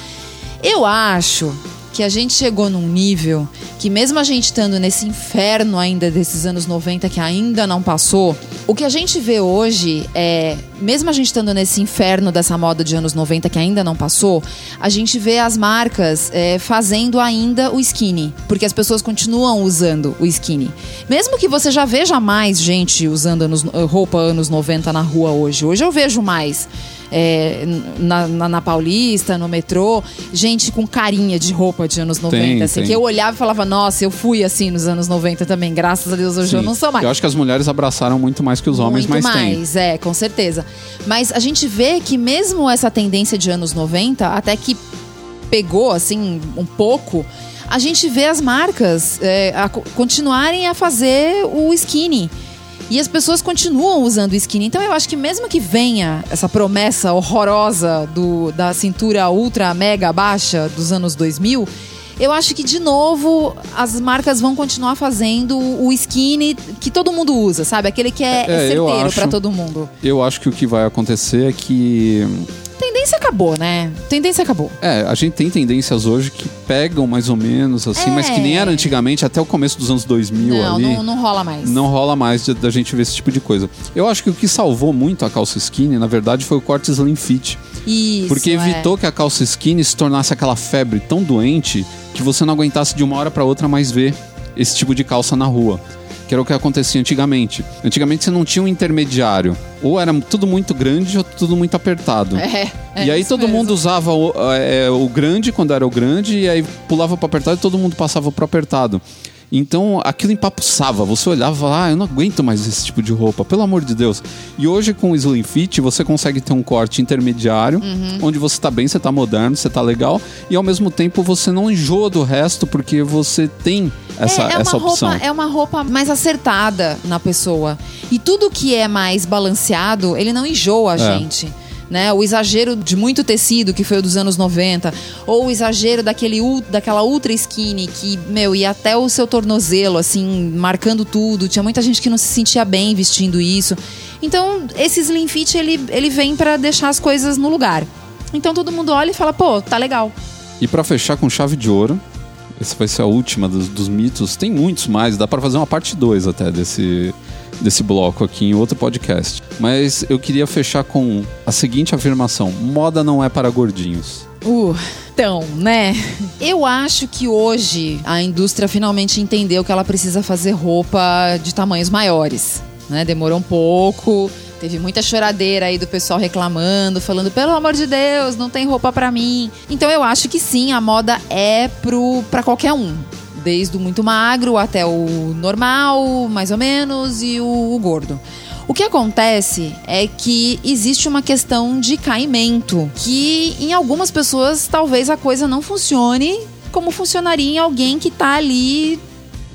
Eu acho que a gente chegou num nível que mesmo a gente estando nesse inferno ainda desses anos 90 que ainda não passou, O que a gente vê hoje é, mesmo a gente estando nesse inferno dessa moda de anos 90 que ainda não passou, a gente vê as marcas é, fazendo ainda o skinny, porque as pessoas continuam usando o skinny. Mesmo que você já veja mais gente usando anos, roupa anos 90 na rua hoje. Hoje eu vejo mais é, na, na, na, Paulista, no metrô, gente com carinha de roupa de anos 90. Tem, assim, tem. Que eu olhava e falava, nossa, eu fui assim nos anos 90 também. Graças a Deus hoje Sim. eu não sou mais. Eu acho que as mulheres abraçaram muito mais que os homens, Muito mas tem. mais, é, com certeza. Mas a gente vê que mesmo essa tendência de anos 90, até que pegou, assim, um pouco, a gente vê as marcas é, a co- continuarem a fazer o skinny. E as pessoas continuam usando o skinny. Então eu acho que mesmo que venha essa promessa horrorosa do, da cintura ultra mega baixa dos anos 2000, eu acho que de novo as marcas vão continuar fazendo o skinny que todo mundo usa, sabe? Aquele que é, É, eu certeiro acho. pra todo mundo. Eu acho que o que vai acontecer é que. Tendência acabou, né? Tendência acabou. É, a gente tem tendências hoje que pegam mais ou menos, assim, É. mas que nem era antigamente, até o começo dos anos 2000 Não, ali. não, não rola mais. Não rola mais da gente ver esse tipo de coisa. Eu acho que o que salvou muito a calça skinny, na verdade, foi o corte slim fit. Isso. Porque é. evitou que a calça skinny se tornasse aquela febre tão doente que você não aguentasse de uma hora para outra mais ver esse tipo de calça na rua. Que era o que acontecia antigamente. Antigamente você não tinha um intermediário. Ou era tudo muito grande ou tudo muito apertado. É, é e aí todo mesmo. mundo usava o, é, o grande quando era o grande, e aí pulava pro apertado e todo mundo passava pro apertado. Então aquilo empapuçava, você olhava e falava, ah, eu não aguento mais esse tipo de roupa, pelo amor de Deus. E hoje com o Slim Fit você consegue ter um corte intermediário, Uhum. onde você tá bem, você tá moderno, você tá legal, e ao mesmo tempo você não enjoa do resto, porque você tem essa, é, é essa opção. Roupa, é uma roupa mais acertada na pessoa. E tudo que é mais balanceado, ele não enjoa a É. gente. Né? O exagero de muito tecido, que foi o dos anos 90, ou o exagero daquele, daquela ultra skinny que, meu, ia até o seu tornozelo, assim, marcando tudo. Tinha muita gente que não se sentia bem vestindo isso. Então, esse slim fit, ele, ele vem pra deixar as coisas no lugar. Então todo mundo olha e fala, pô, tá legal. E pra fechar com chave de ouro, essa vai ser a última dos, dos mitos. Tem muitos mais, dá pra fazer uma parte 2 até desse, desse bloco aqui em outro podcast. Mas eu queria fechar com a seguinte afirmação: moda não é para gordinhos. Uh, então, né? Eu acho que hoje a indústria finalmente entendeu que ela precisa fazer roupa de tamanhos maiores. Né? Demorou um pouco. Teve muita choradeira aí do pessoal reclamando, falando, pelo amor de Deus, não tem roupa pra mim. Então eu acho que sim, a moda é pro, pra qualquer um. Desde o muito magro até o normal, mais ou menos, e o, o gordo. O que acontece é que existe uma questão de caimento, que em algumas pessoas talvez a coisa não funcione como funcionaria em alguém que tá ali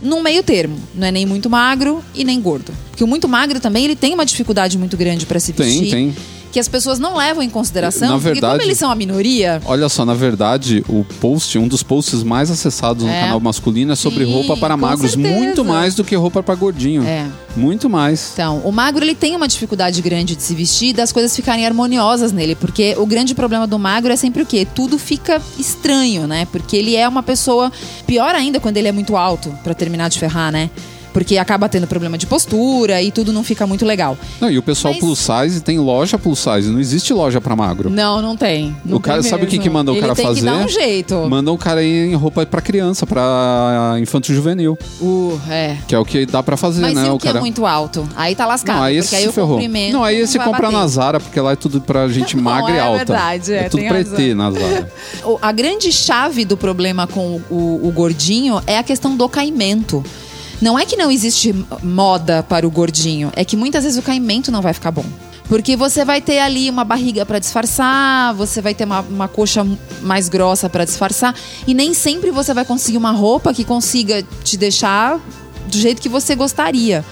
num meio termo. Não é nem muito magro e nem gordo. Porque o muito magro também ele tem uma dificuldade muito grande para se vestir. Tem, tem. Que as pessoas não levam em consideração. Na porque como verdade- eles são a minoria, Olha só, na verdade, o post, um dos posts mais acessados no É. canal masculino é sobre Sim, roupa para magros. certeza. Muito mais do que roupa para gordinho. É. Muito mais. Então, o magro ele tem uma dificuldade grande de se vestir e das coisas ficarem harmoniosas nele, porque o grande problema do magro é sempre o quê? Tudo fica estranho, né? Porque ele é uma pessoa pior ainda quando ele é muito alto, pra terminar de ferrar, né? Porque acaba tendo problema de postura e tudo não fica muito legal. Não, e o pessoal Mas- plus size tem loja plus size, não existe loja para magro. Não, não tem. Não O cara- tem sabe o que que manda o Ele cara tem fazer? que dar um jeito. Manda o cara ir em roupa para criança, para infanto juvenil, Uh, é. que é o que dá para fazer, Mas né? o o que cara é muito alto? Aí tá lascado. Não, aí porque esse aí se o ferrou. Não, aí esse vai compra bater. na Zara, porque lá é tudo pra gente magra e é alta. verdade, é, tudo tem pra. ET na Zara. O- A grande chave do problema com o, o gordinho é a questão do caimento. Não é que não existe moda para o gordinho, é que muitas vezes o caimento não vai ficar bom. Porque você vai ter ali uma barriga para disfarçar, você vai ter uma, uma coxa mais grossa para disfarçar, e nem sempre você vai conseguir uma roupa que consiga te deixar do jeito que você gostaria.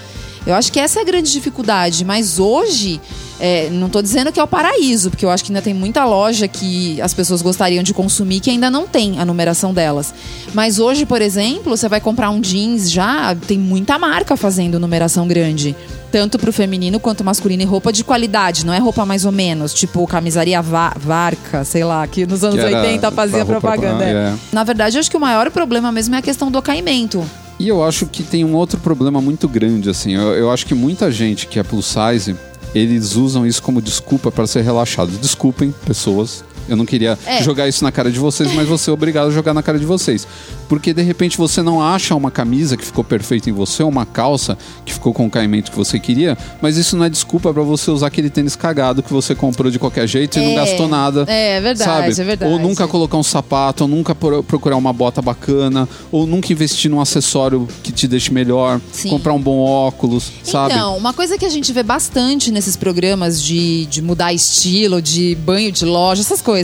Eu acho que essa é a grande dificuldade, mas hoje, é, não tô dizendo que é o paraíso, porque eu acho que ainda tem muita loja que as pessoas gostariam de consumir que ainda não tem a numeração delas. Mas hoje, por exemplo, você vai comprar um jeans já, tem muita marca fazendo numeração grande. Tanto pro feminino quanto masculino e roupa de qualidade, não é roupa mais ou menos, tipo camisaria Va- Varca, sei lá, que nos anos Que era 80 fazia propaganda. pra- é. Na verdade, eu acho que o maior problema mesmo é a questão do caimento. E eu acho que tem um outro problema muito grande, assim. Eu, eu acho que muita gente que é plus size, eles usam isso como desculpa para ser relaxado. Desculpem, pessoas. Eu não queria É. jogar isso na cara de vocês, mas você é obrigado a jogar na cara de vocês. Porque de repente você não acha uma camisa que ficou perfeita em você, ou uma calça que ficou com o caimento que você queria, mas isso não é desculpa para você usar aquele tênis cagado que você comprou de qualquer jeito e não É. gastou nada. É, é verdade, sabe? é verdade. Ou nunca colocar um sapato, ou nunca pro- procurar uma bota bacana, ou nunca investir num acessório que te deixe melhor, Sim. comprar um bom óculos, sabe? Então, uma coisa que a gente vê bastante nesses programas de, de mudar estilo, de banho de loja, essas coisas,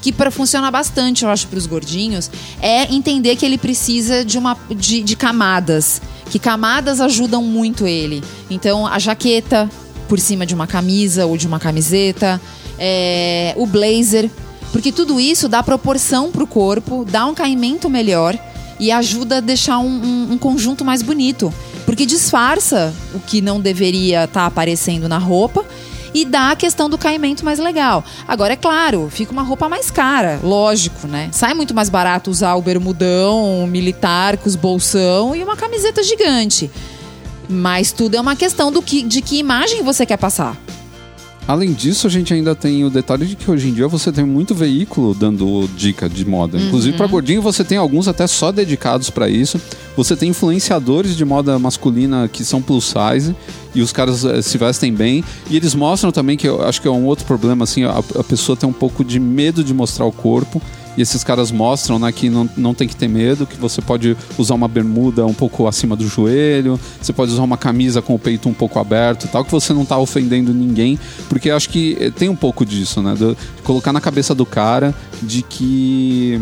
que para funcionar bastante, eu acho, para os gordinhos, é entender que ele precisa de uma de, de camadas, que camadas ajudam muito ele. Então, a jaqueta por cima de uma camisa ou de uma camiseta, é, o blazer, porque tudo isso dá proporção pro corpo, dá um caimento melhor e ajuda a deixar um, um- um conjunto mais bonito. Porque disfarça o que não deveria estar aparecendo na roupa e dá a questão do caimento mais legal. Agora, é claro, fica uma roupa mais cara, lógico, né? Sai muito mais barato usar o bermudão militar com os bolsão e uma camiseta gigante. Mas tudo é uma questão do que, de que imagem você quer passar. Além disso, a gente ainda tem o detalhe de que hoje em dia você tem muito veículo dando dica de moda. Inclusive, para gordinho, você tem alguns até só dedicados para isso. Você tem influenciadores de moda masculina que são plus size e os caras eh, se vestem bem. E eles mostram também que eu acho que é um outro problema, assim, a, a pessoa tem um pouco de medo de mostrar o corpo. E esses caras mostram né, que não, não tem que ter medo, que você pode usar uma bermuda um pouco acima do joelho, você pode usar uma camisa com o peito um pouco aberto tal, que você não tá ofendendo ninguém, porque acho que eh, tem um pouco disso, né? de colocar na cabeça do cara de que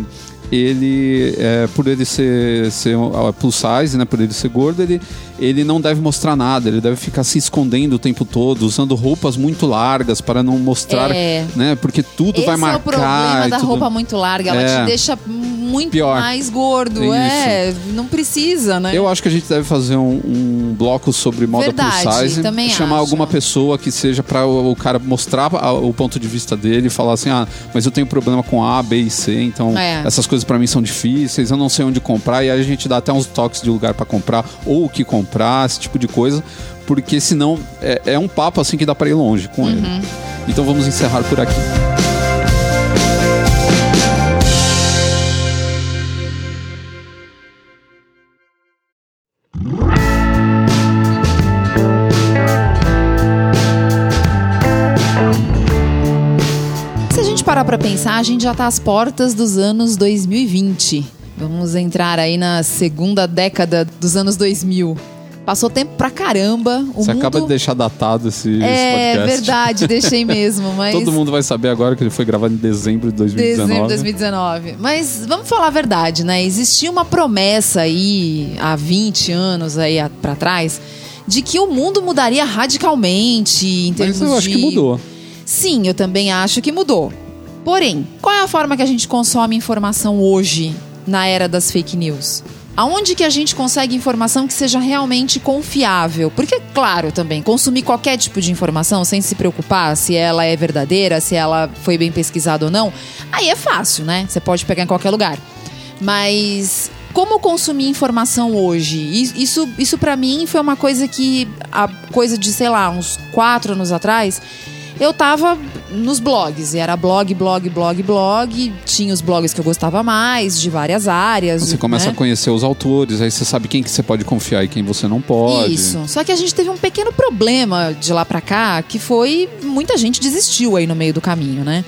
ele, é, por ele ser, ser uh, plus size, né, por ele ser gordo, ele, ele não deve mostrar nada, ele deve ficar se escondendo o tempo todo, usando roupas muito largas para não mostrar, É. né, porque tudo Esse vai é o marcar. problema da tudo. roupa muito larga. Ela É. te deixa muito Pior. mais gordo. Isso. É, não precisa, né? Eu acho que a gente deve fazer um, um bloco sobre moda Verdade, plus size. também chamar acho. alguma pessoa que seja para o, o cara mostrar a- o ponto de vista dele e falar assim: ah, mas eu tenho problema com A, B e C, então É. essas coisas para mim são difíceis, eu não sei onde comprar. E aí a gente dá até uns toques de lugar para comprar ou o que comprar, esse tipo de coisa. Porque senão é, é um papo assim que dá para ir longe com ele. Uhum. Então vamos encerrar por aqui. Se a gente parar pra pensar, a gente já tá às portas dos anos 2020. Vamos entrar aí na segunda década dos anos 2000. Passou tempo pra caramba. O Você mundo... acaba de deixar datado esse, esse É podcast. verdade, deixei mesmo, mas Todo mundo vai saber agora que ele foi gravado em dezembro de 2019. Dezembro de 2019. Mas vamos falar a verdade, né? Existia uma promessa aí há 20 anos aí a- pra trás de que o mundo mudaria radicalmente em termos Mas eu acho de que mudou. Sim, eu também acho que mudou. Porém, qual é a forma que a gente consome informação hoje na era das fake news? Aonde que a gente consegue informação que seja realmente confiável? Porque, claro, também, consumir qualquer tipo de informação sem se preocupar se ela é verdadeira, se ela foi bem pesquisada ou não, aí é fácil, né? Você pode pegar em qualquer lugar. Mas como consumir informação hoje? Is- Isso, isso para mim foi uma coisa que, a coisa de, sei lá, uns quatro anos atrás, eu tava nos blogs. E era blog, blog, blog, blog. Tinha os blogs que eu gostava mais, de várias áreas. Você começa né? a conhecer os autores, aí você sabe quem que você pode confiar e quem você não pode. Isso. Só que a gente teve um pequeno problema de lá pra cá, que foi muita gente desistiu aí no meio do caminho, né?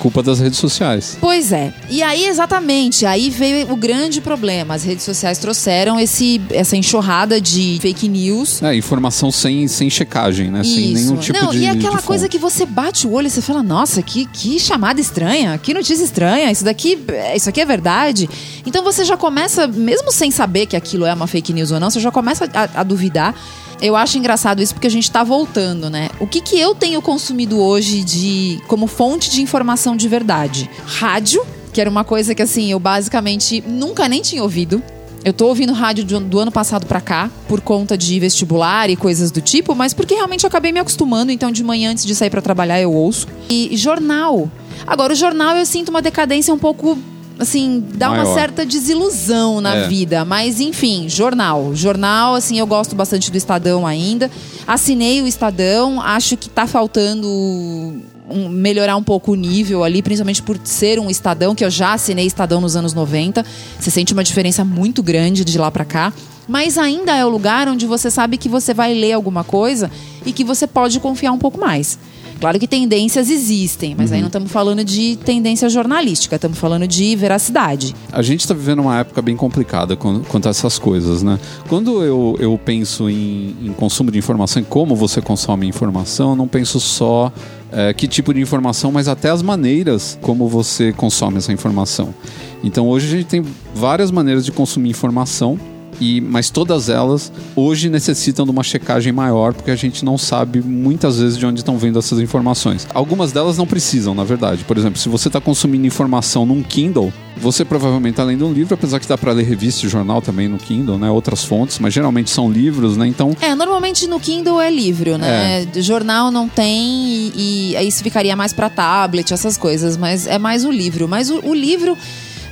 Culpa das redes sociais. Pois é. E aí, exatamente, aí veio o grande problema. As redes sociais trouxeram esse, essa enxurrada de fake news. É, informação sem, sem checagem, né? Sem Isso. nenhum tipo Não, de e aquela coisa que você bate o olho e você fala, nossa, que, que chamada estranha, que notícia estranha, isso daqui, isso aqui é verdade. Então você já começa, mesmo sem saber que aquilo é uma fake news ou não, você já começa a, a duvidar. Eu acho engraçado isso porque a gente tá voltando, né? O que, que eu tenho consumido hoje de como fonte de informação de verdade? Rádio, que era uma coisa que assim, eu basicamente nunca nem tinha ouvido. Eu tô ouvindo rádio do, ano passado pra cá, por conta de vestibular e coisas do tipo, mas porque realmente eu acabei me acostumando, então de manhã antes de sair pra trabalhar eu ouço. E jornal. Agora, o jornal eu sinto uma decadência um pouco assim, dá uma Maior. certa desilusão na É. vida. Mas, enfim, jornal. Jornal, assim, eu gosto bastante do Estadão ainda. Assinei o Estadão, acho que tá faltando um- melhorar um pouco o nível ali, principalmente por ser um Estadão, que eu já assinei Estadão nos anos 90. Você sente uma diferença muito grande de lá pra cá. Mas ainda é o lugar onde você sabe que você vai ler alguma coisa e que você pode confiar um pouco mais. Claro que tendências existem, mas aí não estamos falando de tendência jornalística, estamos falando de veracidade. A gente está vivendo uma época bem complicada quan- quanto a essas coisas, né? Quando eu, eu penso em, em consumo de informação e como você consome informação, eu não penso só é, que tipo de informação, mas até as maneiras como você consome essa informação. Então hoje a gente tem várias maneiras de consumir informação. E, mas todas elas hoje necessitam de uma checagem maior, porque a gente não sabe muitas vezes de onde estão vindo essas informações. Algumas delas não precisam, na verdade. Por exemplo, se você está consumindo informação num Kindle, você provavelmente está lendo um livro, apesar que dá para ler revista e jornal também no Kindle, né? Outras fontes, mas geralmente são livros, né? Então, É, normalmente no Kindle é livro, né? Jornal não tem e, e aí isso ficaria mais pra tablet, essas coisas, mas é mais o livro. Mas o, o livro.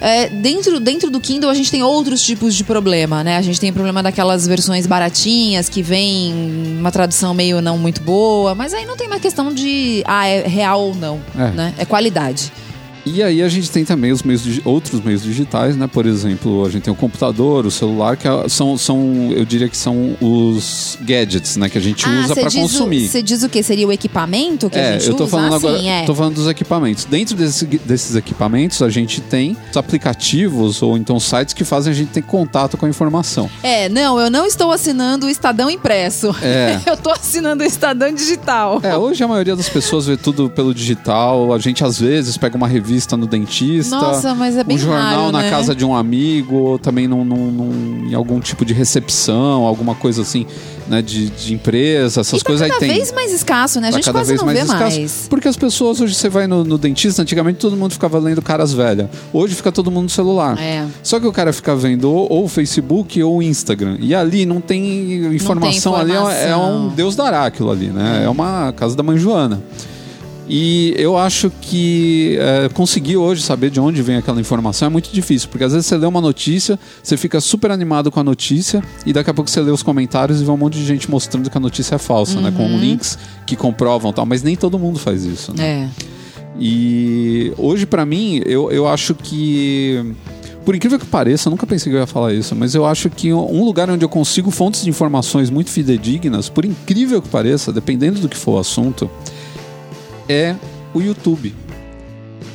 É, dentro, dentro do Kindle a gente tem outros tipos de problema, né? A gente tem o problema daquelas versões baratinhas que vem uma tradução meio não muito boa, mas aí não tem uma questão de ah, é real ou não, É. né? É qualidade. E aí a gente tem também os meios outros meios digitais, né? Por exemplo, a gente tem o computador, o celular, que é- são, são eu diria que são os gadgets, né? Que a gente usa para Ah, diz o- consumir. Você diz o que? Seria o equipamento que a é, gente eu tô usa? falando agora, é. tô falando dos equipamentos. Dentro desse- desses equipamentos, a gente tem os aplicativos ou então sites que fazem a gente ter contato com a informação. É, não, eu não estou assinando o Estadão impresso. É. eu tô assinando o Estadão digital. É, hoje a maioria das pessoas vê tudo pelo digital. A gente às vezes pega uma revista no dentista. Nossa, mas é bem um jornal raro, na né? casa de um amigo, ou também num, num- num- em algum tipo de recepção, alguma coisa assim, né, de, de empresa, essas e tá coisas cada aí tem. vez mais escasso, né? A Tá gente cada quase vez não mais vê escasso. mais. Porque as pessoas, hoje você vai no, no dentista, antigamente todo mundo ficava lendo caras velhas. Hoje fica todo mundo no celular. É. Só que o cara fica vendo ou, Facebook ou o Instagram. E ali não tem informação, ali, é- é informação. um Deus dará aquilo ali, né? É uma casa da mãe Joana. E eu acho que é, conseguir hoje saber de onde vem aquela informação é muito difícil, porque às vezes você lê uma notícia, você fica super animado com a notícia, e daqui a pouco você lê os comentários e vê um monte de gente mostrando que a notícia é falsa, né? Com links que comprovam tal, mas nem todo mundo faz isso, né? É. E hoje, pra mim, eu, eu acho que. Por incrível que pareça, eu nunca pensei que eu ia falar isso, mas eu acho que um lugar onde eu consigo fontes de informações muito fidedignas, por incrível que pareça, dependendo do que for o assunto, é o YouTube.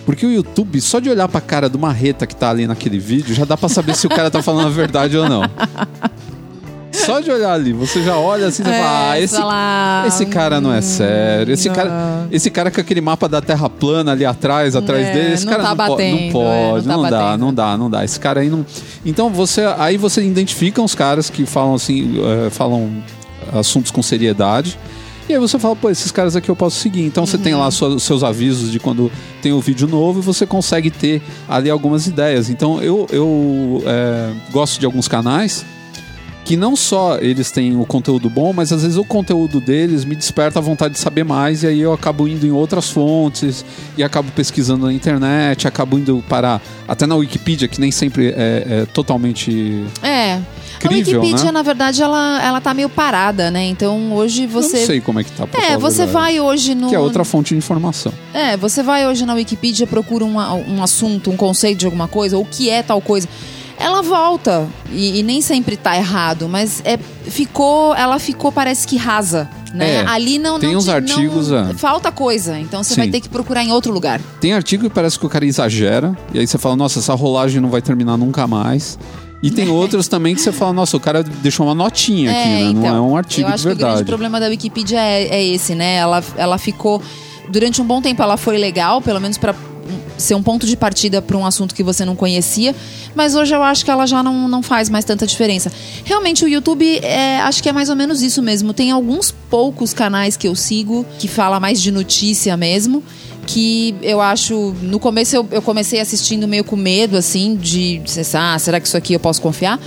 Porque o YouTube, só de olhar pra cara do marreta que tá ali naquele vídeo, já dá pra saber se o cara tá falando a verdade ou não. Só de olhar ali, você já olha assim e É, fala, ah, esse, falar, esse cara não é sério. Esse não. cara, esse cara com aquele mapa da Terra plana ali atrás, atrás É, dele, esse não cara tá não, po- batendo, não é, pode, não não, tá dá, batendo. não dá, não dá. Esse cara aí não. Então você, aí você identifica os caras que falam assim, eh, falam assuntos com seriedade. E aí você fala, pô, esses caras aqui eu posso seguir. Então você Uhum. tem lá sua- os seus avisos de quando tem o vídeo novo e você consegue ter ali algumas ideias. Então eu, eu eh, gosto de alguns canais que não só eles têm o conteúdo bom, mas às vezes o conteúdo deles me desperta a vontade de saber mais e aí eu acabo indo em outras fontes e acabo pesquisando na internet, acabo indo para até na Wikipedia, que nem sempre é, é totalmente É. Incrível, a Wikipedia, né? na verdade, ela, ela tá meio parada, né? Então hoje Eu você. não sei como é que tá. É, a você vai hoje no. que é outra fonte de informação. É, você vai hoje na Wikipedia, procura um, um assunto, um conceito de alguma coisa, ou o que é tal coisa. Ela volta, e, e nem sempre tá errado, mas é, ficou, ela ficou, parece que rasa. Né? É, Ali não tem não uns te- não- artigos, é. Falta coisa, então você Sim. vai ter que procurar em outro lugar. Tem artigo que parece que o cara exagera e aí você fala, nossa, essa rolagem não vai terminar nunca mais. E tem outros também que você fala, nossa, o cara deixou uma notinha aqui, né? não é um artigo então, eu acho de que o grande verdade. problema da Wikipedia é, é esse, né? Ela, ela ficou. Durante um bom tempo ela foi legal, pelo menos para ser um ponto de partida para um assunto que você não conhecia, mas hoje eu acho que ela já não, não faz mais tanta diferença. Realmente o YouTube é, acho que é mais ou menos isso mesmo. Tem alguns poucos canais que eu sigo que fala mais de notícia mesmo. Que eu acho. No começo eu, eu comecei assistindo meio com medo, assim, de. de ah, será que isso aqui eu posso confiar?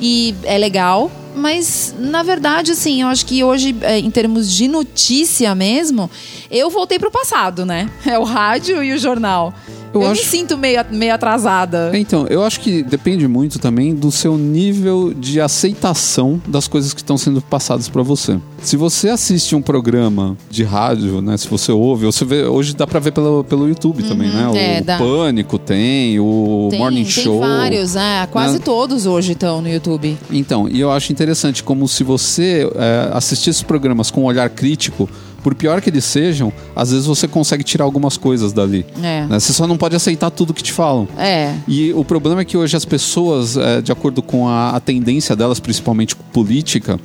E é legal, mas na verdade, assim, eu acho que hoje, é, em termos de notícia mesmo, eu voltei pro passado, né? É o rádio e o jornal. Eu Eu, acho- me sinto meio, meio atrasada. Então, eu acho que depende muito também do seu nível de aceitação das coisas que estão sendo passadas pra você. Se você assiste um programa de rádio, né? Se você ouve, ou você vê, hoje dá pra ver pelo, pelo YouTube também, né? O é, dá. Pânico tem, o Tem, Morning tem Show. vários, é, quase né? todos hoje estão no YouTube. Então, e eu acho interessante como se você é, assistir esses programas com um olhar crítico, por pior que eles sejam, às vezes você consegue tirar algumas coisas dali. É. né? Você só não pode aceitar tudo que te falam. É. E o problema é que hoje as pessoas, é, de acordo com a, a tendência delas, principalmente política,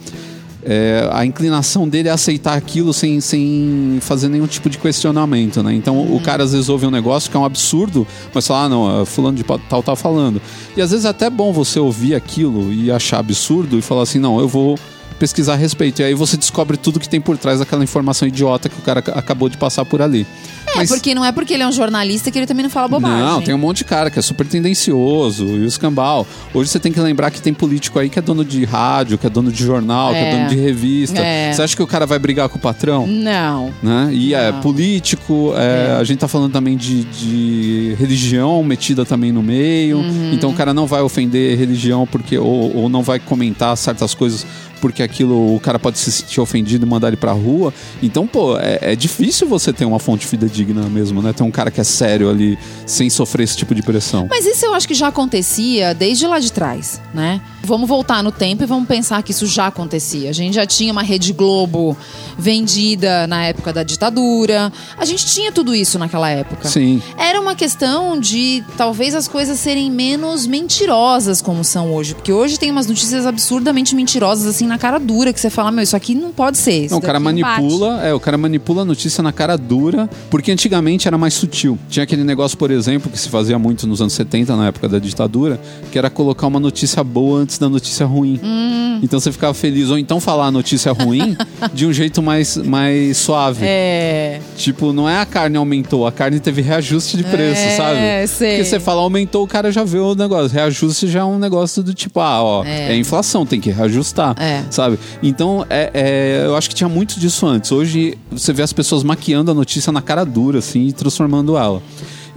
é, a inclinação dele é aceitar aquilo sem, sem fazer nenhum tipo de questionamento, né? Então o cara às vezes ouve um negócio que é um absurdo, mas fala, ah, não, é fulano de tal tá falando. E às vezes é até bom você ouvir aquilo e achar absurdo e falar assim, não, eu vou pesquisar a respeito. E aí você descobre tudo que tem por trás daquela informação idiota que o cara ac- acabou de passar por ali. É, porque não é porque ele é um jornalista que ele também não fala bobagem. Não, tem um monte de cara que é super tendencioso e o escambau. Hoje você tem que lembrar que tem político aí que é dono de rádio, que é dono de jornal, que é É. dono de revista. É. Você acha que o cara vai brigar com o patrão? Não. Né? E é Não. político, é, É. a gente tá falando também de, de religião metida também no meio. Uhum. Então o cara não vai ofender religião porque ou, ou não vai comentar certas coisas porque aquilo o cara pode se sentir ofendido e mandar ele pra rua. Então, pô, é, é difícil você ter uma fonte fidedigna mesmo, né? Ter um cara que é sério ali, sem sofrer esse tipo de pressão. Mas isso eu acho que já acontecia desde lá de trás, né? Vamos voltar no tempo e vamos pensar que isso já acontecia. A gente já tinha uma Rede Globo vendida na época da ditadura. A gente tinha tudo isso naquela época. Sim. Era uma questão de talvez as coisas serem menos mentirosas como são hoje. Porque hoje tem umas notícias absurdamente mentirosas, assim, na cara dura, que você fala, meu, isso aqui não pode ser. Isso Não, o cara daqui não bate." manipula, é, o cara manipula a notícia na cara dura, porque antigamente era mais sutil. Tinha aquele negócio, por exemplo, que se fazia muito nos anos 70, na época da ditadura, que era colocar uma notícia boa antes da notícia ruim. Hum. Então você ficava feliz, ou então falar a notícia ruim de um jeito mais, mais suave. É. Tipo, não é a carne aumentou, a carne teve reajuste de preço, É, sabe? sei. Porque você fala aumentou, o cara já vê o negócio. Reajuste já é um negócio do tipo, ah, ó, é, É. inflação, tem que reajustar, É. sabe? Então, é, é, eu acho que tinha muito disso antes. Hoje, você vê as pessoas maquiando a notícia na cara dura, assim, e transformando ela.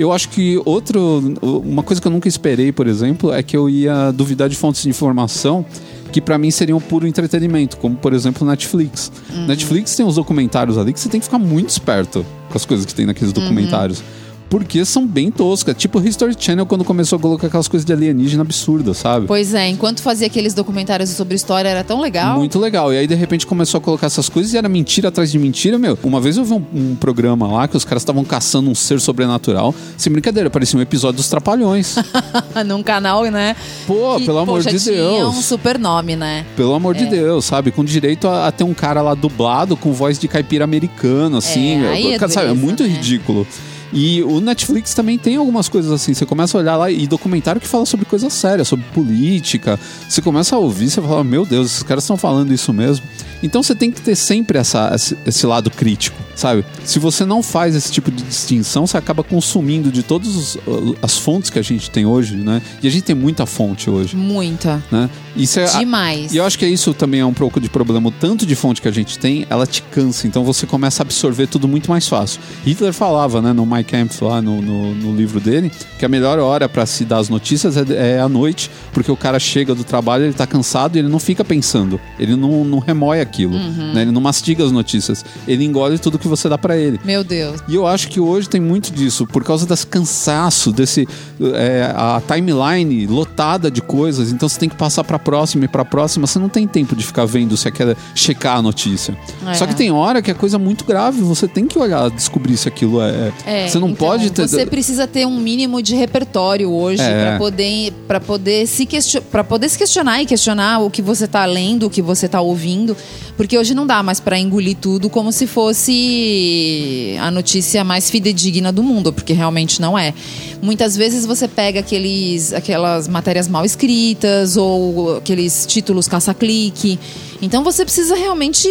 Eu acho que outro, uma coisa que eu nunca esperei, por exemplo, é que eu ia duvidar de fontes de informação que pra mim seriam puro entretenimento, como por exemplo Netflix. Netflix tem uns documentários ali que você tem que ficar muito esperto com as coisas que tem naqueles documentários. Porque são bem toscas. Tipo o History Channel quando começou a colocar aquelas coisas de alienígena absurdas, sabe? Pois é, enquanto fazia aqueles documentários sobre história era tão legal. Muito legal. E aí, de repente, começou a colocar essas coisas e era mentira atrás de mentira, meu. Uma vez eu vi um, um programa lá que os caras estavam caçando um ser sobrenatural. Sem brincadeira, parecia um episódio dos Trapalhões. Num canal, né? Pô, que, pelo amor poxa, de Deus. um super nome, né? Pelo amor de Deus, sabe? Com direito a, a ter um cara lá dublado com voz de caipira americano, assim. É, aí é sabe? É dureza, muito né? ridículo. E o Netflix também tem algumas coisas assim. Você começa a olhar lá e documentário que fala sobre coisa séria, sobre política. Você começa a ouvir, você fala, meu Deus, esses caras estão falando isso mesmo. Então você tem que ter sempre essa, esse, esse lado crítico, sabe? Se você não faz esse tipo de distinção, você acaba consumindo de todas as fontes que a gente tem hoje, né? E a gente tem muita fonte hoje, Muita. né? Isso é, Demais. e eu acho que isso também é um pouco de problema. O tanto de fonte que a gente tem, ela te cansa. Então você começa a absorver tudo muito mais fácil. Hitler falava, né, no My Camp, lá no, no, no livro dele, que a melhor hora para se dar as notícias é, é à noite, porque o cara chega do trabalho, ele tá cansado e ele não fica pensando. Ele não, não remói aquilo. né? Ele não mastiga as notícias. Ele engole tudo que você dá para ele. Meu Deus. E eu acho que hoje tem muito disso, por causa desse cansaço, desse. é, a timeline lotada de coisas, então você tem que passar pra próxima e pra próxima. Você não tem tempo de ficar vendo se quer checar a notícia. É. Só que tem hora que é coisa muito grave, você tem que olhar, descobrir se aquilo é. É, você não então, pode ter. Você precisa ter um mínimo de repertório hoje É. pra poder para poder se para poder se questionar e questionar o que você tá lendo, o que você tá ouvindo, porque hoje não dá mais pra engolir tudo como se fosse a notícia mais fidedigna do mundo, porque realmente não é. Muitas vezes você pega aqueles aquelas matérias mal escritas ou aqueles títulos caça-clique. Então você precisa realmente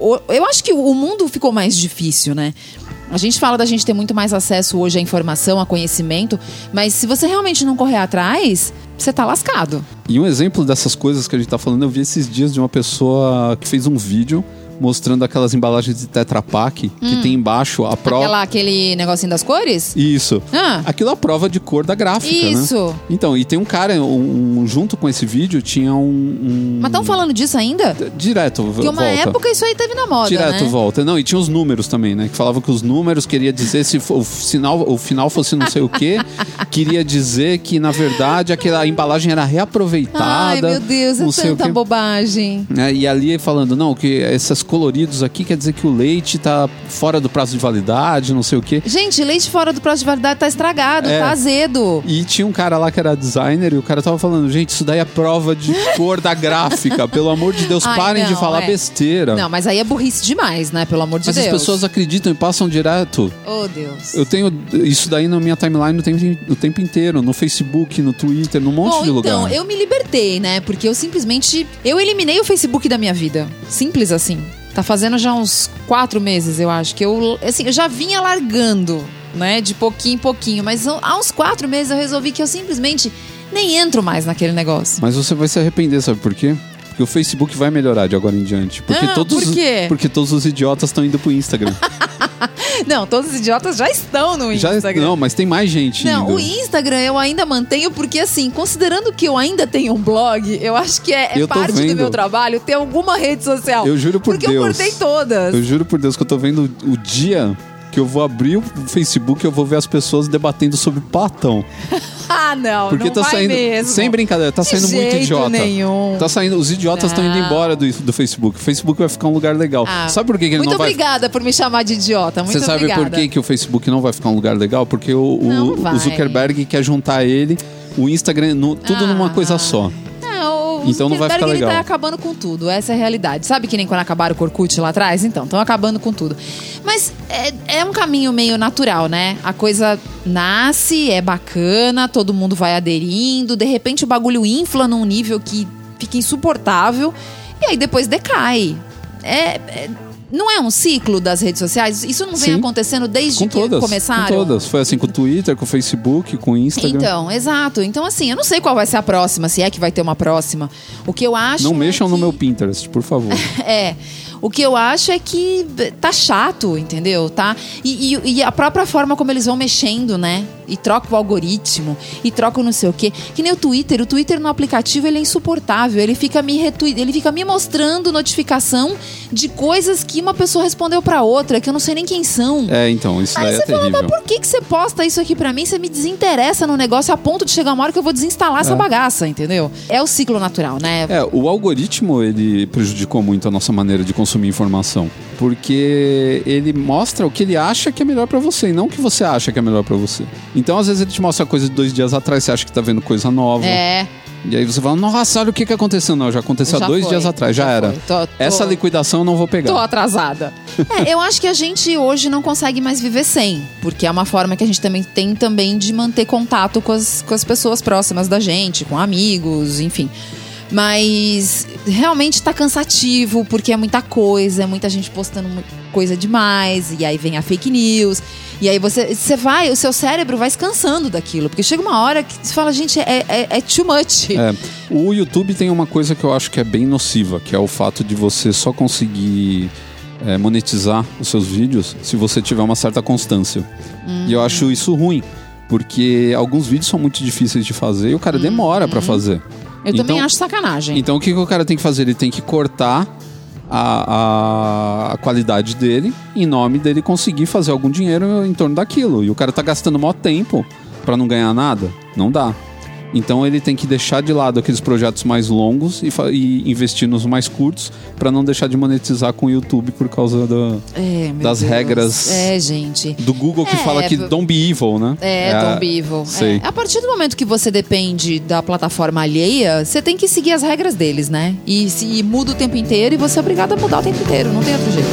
eu acho que o mundo ficou mais difícil, né? A gente fala da gente ter muito mais acesso hoje à informação, a conhecimento, mas se você realmente não correr atrás, você tá lascado. E um exemplo dessas coisas que a gente tá falando, eu vi esses dias de uma pessoa que fez um vídeo mostrando aquelas embalagens de Tetra Pak que tem embaixo a prova. Aquela, aquele negocinho das cores? Isso. Ah. Aquilo é a prova de cor da gráfica, né? Isso. Então, e tem um cara, um, um- junto com esse vídeo, tinha um. um- Mas estão falando disso ainda? Direto, Porque uma volta. época isso aí teve na moda, Direto né? volta. Não, e tinha os números também, né? Que falavam que os números queria dizer se o sinal, o final fosse não sei o quê, queria dizer que na verdade aquela embalagem era reaproveitada. Ai, meu Deus, é tanta bobagem. É, e ali falando, não, que esses coloridos aqui quer dizer que o leite tá fora do prazo de validade, não sei o quê. Gente, leite fora do prazo de validade tá estragado, É. tá azedo. E tinha um cara lá que era designer e o cara tava falando, gente, isso daí é prova de cor da gráfica. Pelo amor de Deus, Ai, parem de não, falar é. besteira. Não, mas aí é burrice demais, né? Pelo amor de Mas Deus. as pessoas acreditam e passam direto. Oh, Deus. Eu tenho isso daí na minha timeline o tempo, o tempo inteiro, no Facebook, no Twitter, num monte Bom, de lugar. então, eu me libertei, né? Porque eu simplesmente. Eu eliminei o Facebook da minha vida. Simples assim. Tá fazendo já uns quatro meses, eu acho. Que eu. Assim, eu já vinha largando, né? De pouquinho em pouquinho. Mas há uns quatro meses eu resolvi que eu simplesmente nem entro mais naquele negócio. Mas você vai se arrepender, sabe por quê? Porque o Facebook vai melhorar de agora em diante. Porque Ah, todos, por quê? Porque todos os idiotas estão indo pro Instagram. Não, todos os idiotas já estão no Já, Instagram. não, mas tem mais gente Não, indo. o Instagram eu ainda mantenho porque, assim, considerando que eu ainda tenho um blog, eu acho que é, é parte do vendo. meu trabalho ter alguma rede social. Eu juro por porque Deus. eu cortei todas. Eu juro por Deus que eu tô vendo o dia eu vou abrir o Facebook e eu vou ver as pessoas debatendo sobre Platão. Ah, não, Porque não tá saindo. mesmo. Sem brincadeira, tá De saindo muito idiota. nenhum. Tá saindo. Os idiotas estão indo embora do, do Facebook. O Facebook vai ficar um lugar legal. Ah, Sabe por que, que ele Muito não vai obrigada por me chamar de idiota. Muito Você sabe obrigada. por que, que o Facebook não vai ficar um lugar legal? Porque o, o- o. Zuckerberg quer juntar ele, o Instagram, no- tudo numa Ah. coisa só. Então não vai ficar ele legal. tá acabando com tudo. Essa é a realidade. Sabe que nem quando acabaram o Orkut lá atrás? Então, estão acabando com tudo. Mas é, é um caminho meio natural, né? A coisa nasce, é bacana, todo mundo vai aderindo. De repente o bagulho infla num nível que fica insuportável. E aí depois decai. É... é- não é um ciclo das redes sociais? Isso não vem Sim. acontecendo desde Com que todas. começaram? Com todas. Foi assim com o Twitter, com o Facebook, com o Instagram. Então, exato. Então, assim, eu não sei qual vai ser a próxima, se é que vai ter uma próxima. O que eu acho. não é mexam no que- meu Pinterest, por favor. É. O que eu acho é que tá chato, entendeu? Tá? E, e- e a própria forma como eles vão mexendo, né? E troca o algoritmo, e troca o não sei o quê. Que nem o Twitter. O Twitter no aplicativo ele é insuportável. Ele fica me retweet, ele fica me mostrando notificação de coisas que uma pessoa respondeu pra outra, que eu não sei nem quem são. é, então, isso Aí é você fala, terrível. mas por que, que você posta isso aqui pra mim? Você me desinteressa no negócio a ponto de chegar uma hora que eu vou desinstalar essa bagaça, entendeu? É o ciclo natural, né? É, o algoritmo ele prejudicou muito a nossa maneira de consumir informação, porque ele mostra o que ele acha que é melhor pra você e não o que você acha que é melhor pra você. Então, às vezes ele te mostra coisa de dois dias atrás, você acha que tá vendo coisa nova. É. E aí você fala, nossa, olha o que, que aconteceu. Não, já aconteceu há dois foi, dias atrás, já, já era. Tô- tô- Essa liquidação eu não vou pegar. Tô atrasada. É, eu acho que a gente hoje não consegue mais viver sem, porque é uma forma que a gente também tem também de manter contato com as, com as pessoas próximas da gente, com amigos, enfim. Mas realmente tá cansativo, porque é muita coisa, é muita gente postando coisa demais, e aí vem a fake news. E aí você, você vai, o seu cérebro vai se cansando daquilo, porque chega uma hora que você fala, gente, é, é, é too much. É, o YouTube tem uma coisa que eu acho que é bem nociva, que é o fato de você só conseguir é, monetizar os seus vídeos se você tiver uma certa constância. E eu acho isso ruim, porque alguns vídeos são muito difíceis de fazer e o cara demora pra fazer. Eu também Então- acho sacanagem. Então o que, que o cara tem que fazer? Ele tem que cortar a, a- qualidade dele em nome dele conseguir fazer algum dinheiro em torno daquilo. E o cara tá gastando maior tempo pra não ganhar nada. Não dá. Então ele tem que deixar de lado aqueles projetos mais longos e, e investir nos mais curtos pra não deixar de monetizar com o YouTube por causa do, É, das Deus. regras É, gente. do Google que É, fala que don't be evil, né? É, a- Tom Beagle. sei. É. A partir do momento que você depende da plataforma alheia, você tem que seguir as regras deles, né? E se e muda o tempo inteiro e você é obrigado a mudar o tempo inteiro, não tem outro jeito.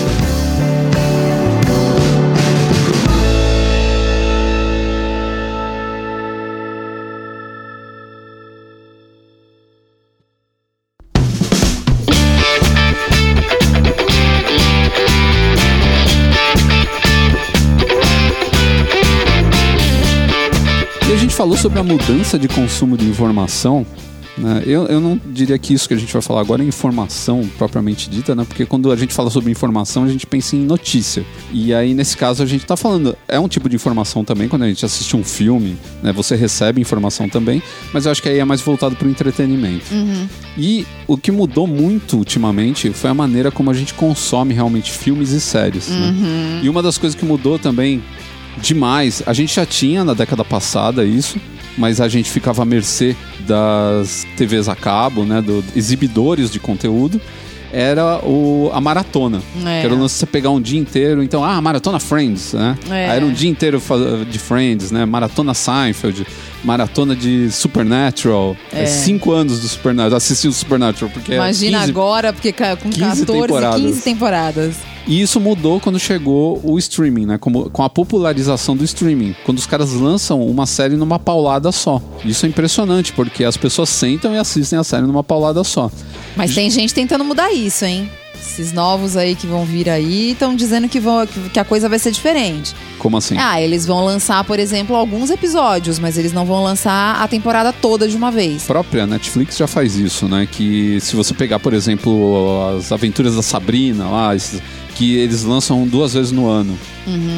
Falou sobre a mudança de consumo de informação né? Eu, eu não diria que isso que a gente vai falar agora é informação propriamente dita, né? Porque quando a gente fala sobre informação, a gente pensa em notícia. E aí, nesse caso, a gente está falando, é um tipo de informação também, quando a gente assiste um filme, né? Você recebe informação também, mas eu acho que aí é mais voltado para o entretenimento. E o que mudou muito ultimamente foi a maneira como a gente consome realmente filmes e séries. né? E uma das coisas que mudou também demais, a gente já tinha na década passada isso, mas a gente ficava à mercê das TVs a cabo, né, do exibidores de conteúdo. Era o, a maratona. É. Que era o lance você pegar um dia inteiro. Então, ah, maratona Friends, né? É. Aí era um dia inteiro de Friends, né? Maratona Seinfeld, maratona de Supernatural. É. Cinco anos do Supernatural. Assisti o Supernatural, porque é Imagina 15 agora, porque com 15 14, temporadas. 15 temporadas. E isso mudou quando chegou o streaming, né? Como, com a popularização do streaming. Quando os caras lançam uma série numa paulada só. Isso é impressionante, porque as pessoas sentam e assistem a série numa paulada só. Mas tem gente tentando mudar isso, hein? Esses novos aí que vão vir aí estão dizendo que, vão, que- que a coisa vai ser diferente. Como assim? Ah, eles vão lançar, por exemplo, alguns episódios, mas eles não vão lançar a temporada toda de uma vez. A própria Netflix já faz isso, né? Que se você pegar, por exemplo, as aventuras da Sabrina lá, esses- que eles lançam duas vezes no ano.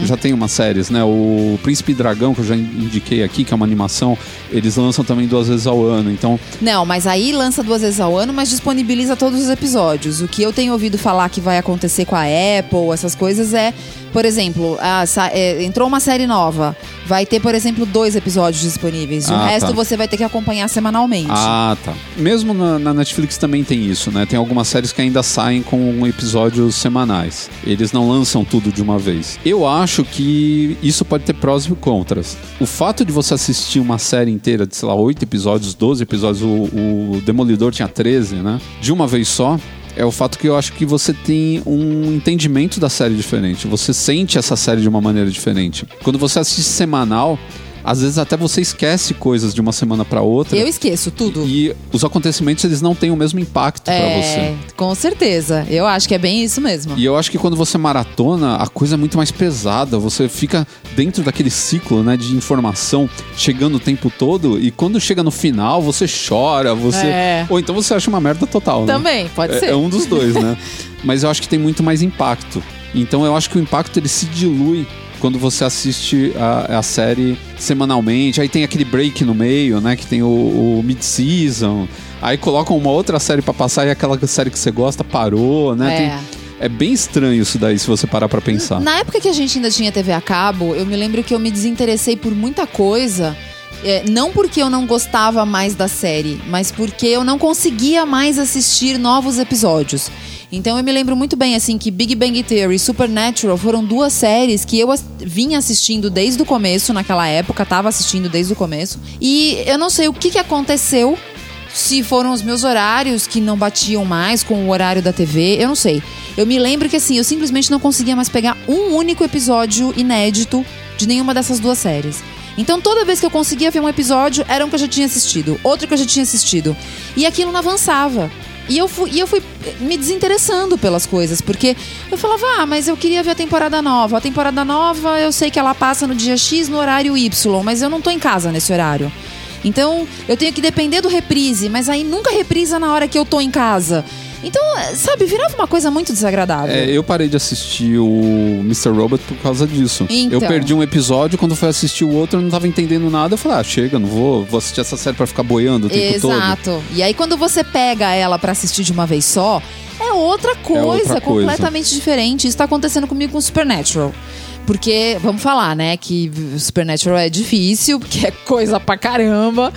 Já tem umas séries, né? O Príncipe Dragão, que eu já indiquei aqui, que é uma animação, eles lançam também duas vezes ao ano. Então, Não, mas aí lança duas vezes ao ano, mas disponibiliza todos os episódios. O que eu tenho ouvido falar que vai acontecer com a Apple, essas coisas, é, por exemplo, ah, sa- é, entrou uma série nova. Vai ter, por exemplo, dois episódios disponíveis. O Ah, resto tá. você vai ter que acompanhar semanalmente. Ah, tá. Mesmo na, na Netflix também tem isso, né? Tem algumas séries que ainda saem com episódios semanais. Eles não lançam tudo de uma vez. Eu acho que isso pode ter prós e contras. O fato de você assistir uma série inteira de, sei lá, 8 episódios, 12 episódios, o, o Demolidor tinha 13, né? De uma vez só. É o fato que eu acho que você tem um entendimento da série diferente. Você sente essa série de uma maneira diferente. Quando você assiste semanal, às vezes até você esquece coisas de uma semana para outra. Eu esqueço tudo. E os acontecimentos eles não têm o mesmo impacto é, você. com certeza. Eu acho que é bem isso mesmo. E eu acho que quando você maratona, a coisa é muito mais pesada. Você fica dentro daquele ciclo, né, de informação chegando o tempo todo. E quando chega no final, você chora, você. É. Ou então você acha uma merda total, né? Também, pode É, ser. é um dos dois, né? Mas eu acho que tem muito mais impacto. Então eu acho que o impacto ele se dilui quando você assiste a, a série semanalmente. Aí tem aquele break no meio, né? Que tem o, o mid-season. Aí colocam uma outra série pra passar e aquela série que você gosta parou, né? É. Tem- é bem estranho isso daí, se você parar pra pensar. Na época que a gente ainda tinha TV a cabo, eu me lembro que eu me desinteressei por muita coisa. é, não porque eu não gostava mais da série, mas porque eu não conseguia mais assistir novos episódios. Então eu me lembro muito bem assim que Big Bang Theory e Supernatural foram duas séries que eu vinha assistindo desde o começo naquela época, tava assistindo desde o começo. E eu não sei o que, que aconteceu se foram os meus horários que não batiam mais com o horário da TV, eu não sei. Eu me lembro que assim, eu simplesmente não conseguia mais pegar um único episódio inédito de nenhuma dessas duas séries. Então toda vez que eu conseguia ver um episódio, era um que eu já tinha assistido, outro que eu já tinha assistido. E aquilo não avançava. E eu fui, e eu fui me desinteressando pelas coisas, porque eu falava, ah, mas eu queria ver a temporada nova. A temporada nova eu sei que ela passa no dia X no horário Y, mas eu não tô em casa nesse horário. Então, eu tenho que depender do reprise, mas aí nunca reprisa na hora que eu tô em casa. Então, sabe, virava uma coisa muito desagradável. É, eu parei de assistir o Mr. Robot por causa disso. Então. Eu perdi um episódio, quando fui assistir o outro, eu não tava entendendo nada. Eu falei, ah, chega, não vou, vou assistir essa série pra ficar boiando o tempo todo. Exato. E aí, quando você pega ela pra assistir de uma vez só, é outra coisa, outra coisa. completamente diferente. Isso tá acontecendo comigo com Supernatural. Porque, vamos falar, né, que Supernatural é difícil, porque é coisa pra caramba.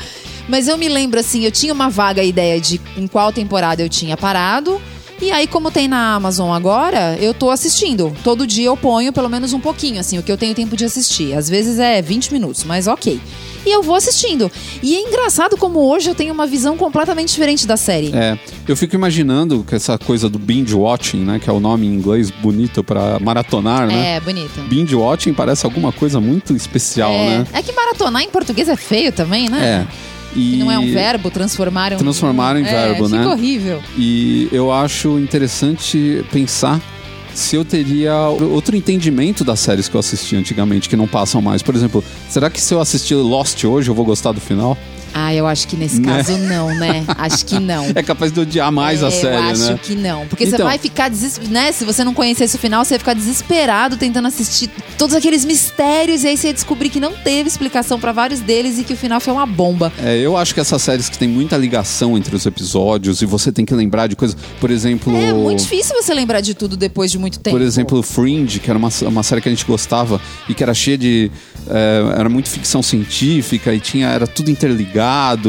Mas eu me lembro, assim, eu tinha uma vaga ideia de em qual temporada eu tinha parado. E aí, como tem na Amazon agora, eu tô assistindo. Todo dia eu ponho pelo menos um pouquinho, assim, o que eu tenho tempo de assistir. Às vezes é 20 minutos, mas ok. E eu vou assistindo. E é engraçado como hoje eu tenho uma visão completamente diferente da série. É, eu fico imaginando que essa coisa do binge watching, né, que é o nome em inglês bonito pra maratonar, né? É, bonito. Binge watching parece alguma coisa muito especial, é. né? é que maratonar em português é feio também, né? É. E não é um verbo, transformar em um... Transformar em é, verbo, fica né? horrível. E eu acho interessante pensar se eu teria outro entendimento das séries que eu assisti antigamente, que não passam mais. Por exemplo, será que se eu assistir Lost hoje eu vou gostar do final? Ah, eu acho que nesse Né? caso não, né? Acho que não. É capaz de odiar mais a É, série, eu acho né? que não. Porque você Então. vai ficar desesperado, né? Se você não conhecesse o final, você ia ficar desesperado tentando assistir todos aqueles mistérios e aí você ia descobrir que não teve explicação pra vários deles e que o final foi uma bomba. É, eu acho que essas séries que tem muita ligação entre os episódios e você tem que lembrar de coisas. Por exemplo. É muito difícil você lembrar de tudo depois de muito tempo. Por exemplo, Fringe, que era uma, uma série que a gente gostava e que era cheia de. é, era muito ficção científica e tinha, era tudo interligado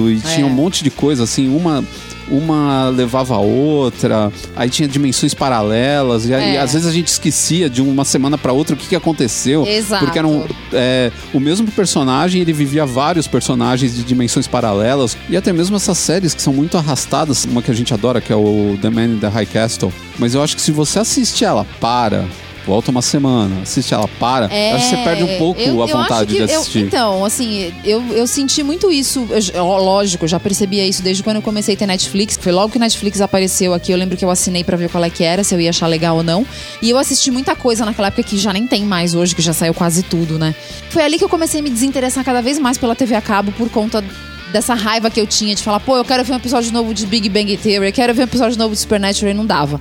e tinha um monte de coisa, assim, uma. Uma levava a outra, aí tinha dimensões paralelas, e É. às vezes a gente esquecia de uma semana pra outra o que, que aconteceu. Exato. Porque eram é, o mesmo personagem, ele vivia vários personagens de dimensões paralelas. E até mesmo essas séries que são muito arrastadas, uma que a gente adora, que é o The Man in the High Castle. Mas eu acho que se você assiste ela, para. Volta uma semana, assiste ela, para. eu acho que você perde um pouco É, eu- a eu vontade de eu- assistir. então, assim, eu, eu senti muito isso. Eu lógico, eu já percebia isso desde quando eu comecei a ter Netflix. Foi logo que Netflix apareceu aqui. Eu lembro que eu assinei pra ver qual é que era, se eu ia achar legal ou não. E eu assisti muita coisa naquela época que já nem tem mais hoje, que já saiu quase tudo, né? Foi ali que eu comecei a me desinteressar cada vez mais pela TV a cabo por conta dessa raiva que eu tinha de falar, pô, eu quero ver um episódio novo de Big Bang Theory, eu quero ver um episódio novo de Supernatural e não dava.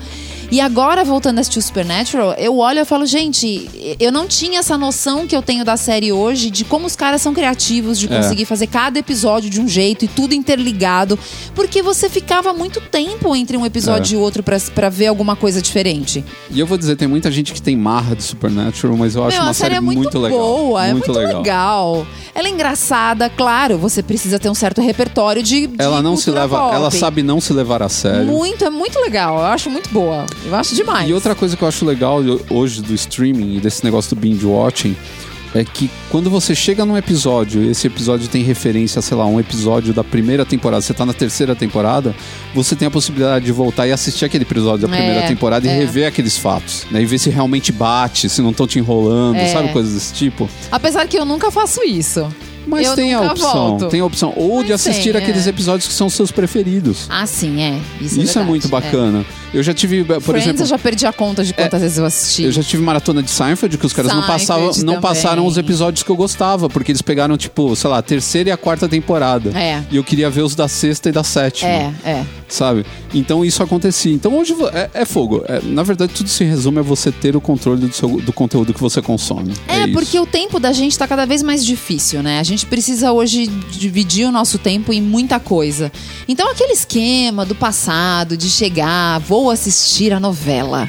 E agora, voltando a assistir o Supernatural, eu olho e falo, gente, eu não tinha essa noção que eu tenho da série hoje de como os caras são criativos, de É. conseguir fazer cada episódio de um jeito e tudo interligado. Porque você ficava muito tempo entre um episódio É. e outro pra, pra ver alguma coisa diferente. E eu vou dizer, tem muita gente que tem marra de Supernatural, mas eu acho Meu, uma série é muito, muito, legal. boa, é muito legal. legal. Ela é engraçada, claro, você precisa ter um certo repertório de. de Ela não se leva, pop. ela sabe não se levar a sério. Muito, é muito legal. Eu acho muito boa. Eu acho demais. E outra coisa que eu acho legal hoje do streaming e desse negócio do binge watching é que quando você chega num episódio e esse episódio tem referência, sei lá, um episódio da primeira temporada, você tá na terceira temporada, você tem a possibilidade de voltar e assistir aquele episódio da É, primeira temporada e é. rever aqueles fatos, né? E ver se realmente bate, se não estão te enrolando, É. sabe? Coisas desse tipo. Apesar que eu nunca faço isso. Mas Eu tem a opção, volto. tem a opção. Ou de Mas assistir tem, aqueles é. episódios que são seus preferidos. Ah, sim, é. Isso, Isso é, é muito bacana. Eu já tive, por Friends, exemplo. eu já perdi a conta de quantas vezes eu assisti. Eu já tive maratona de Seinfeld, que os caras não Seinfeld passavam, não passaram os episódios que eu gostava, porque eles pegaram, tipo, sei lá, a terceira e a quarta temporada. É. E eu queria ver os da sexta e da sétima. É, é. Sabe? Então isso acontecia. Então hoje é, é fogo. É, na verdade, tudo se resume a você ter o controle do, seu- do conteúdo que você consome. É, porque o tempo da gente tá cada vez mais difícil, né? A gente precisa hoje dividir o nosso tempo em muita coisa. Então, aquele esquema do passado, de chegar, vou assistir a novela,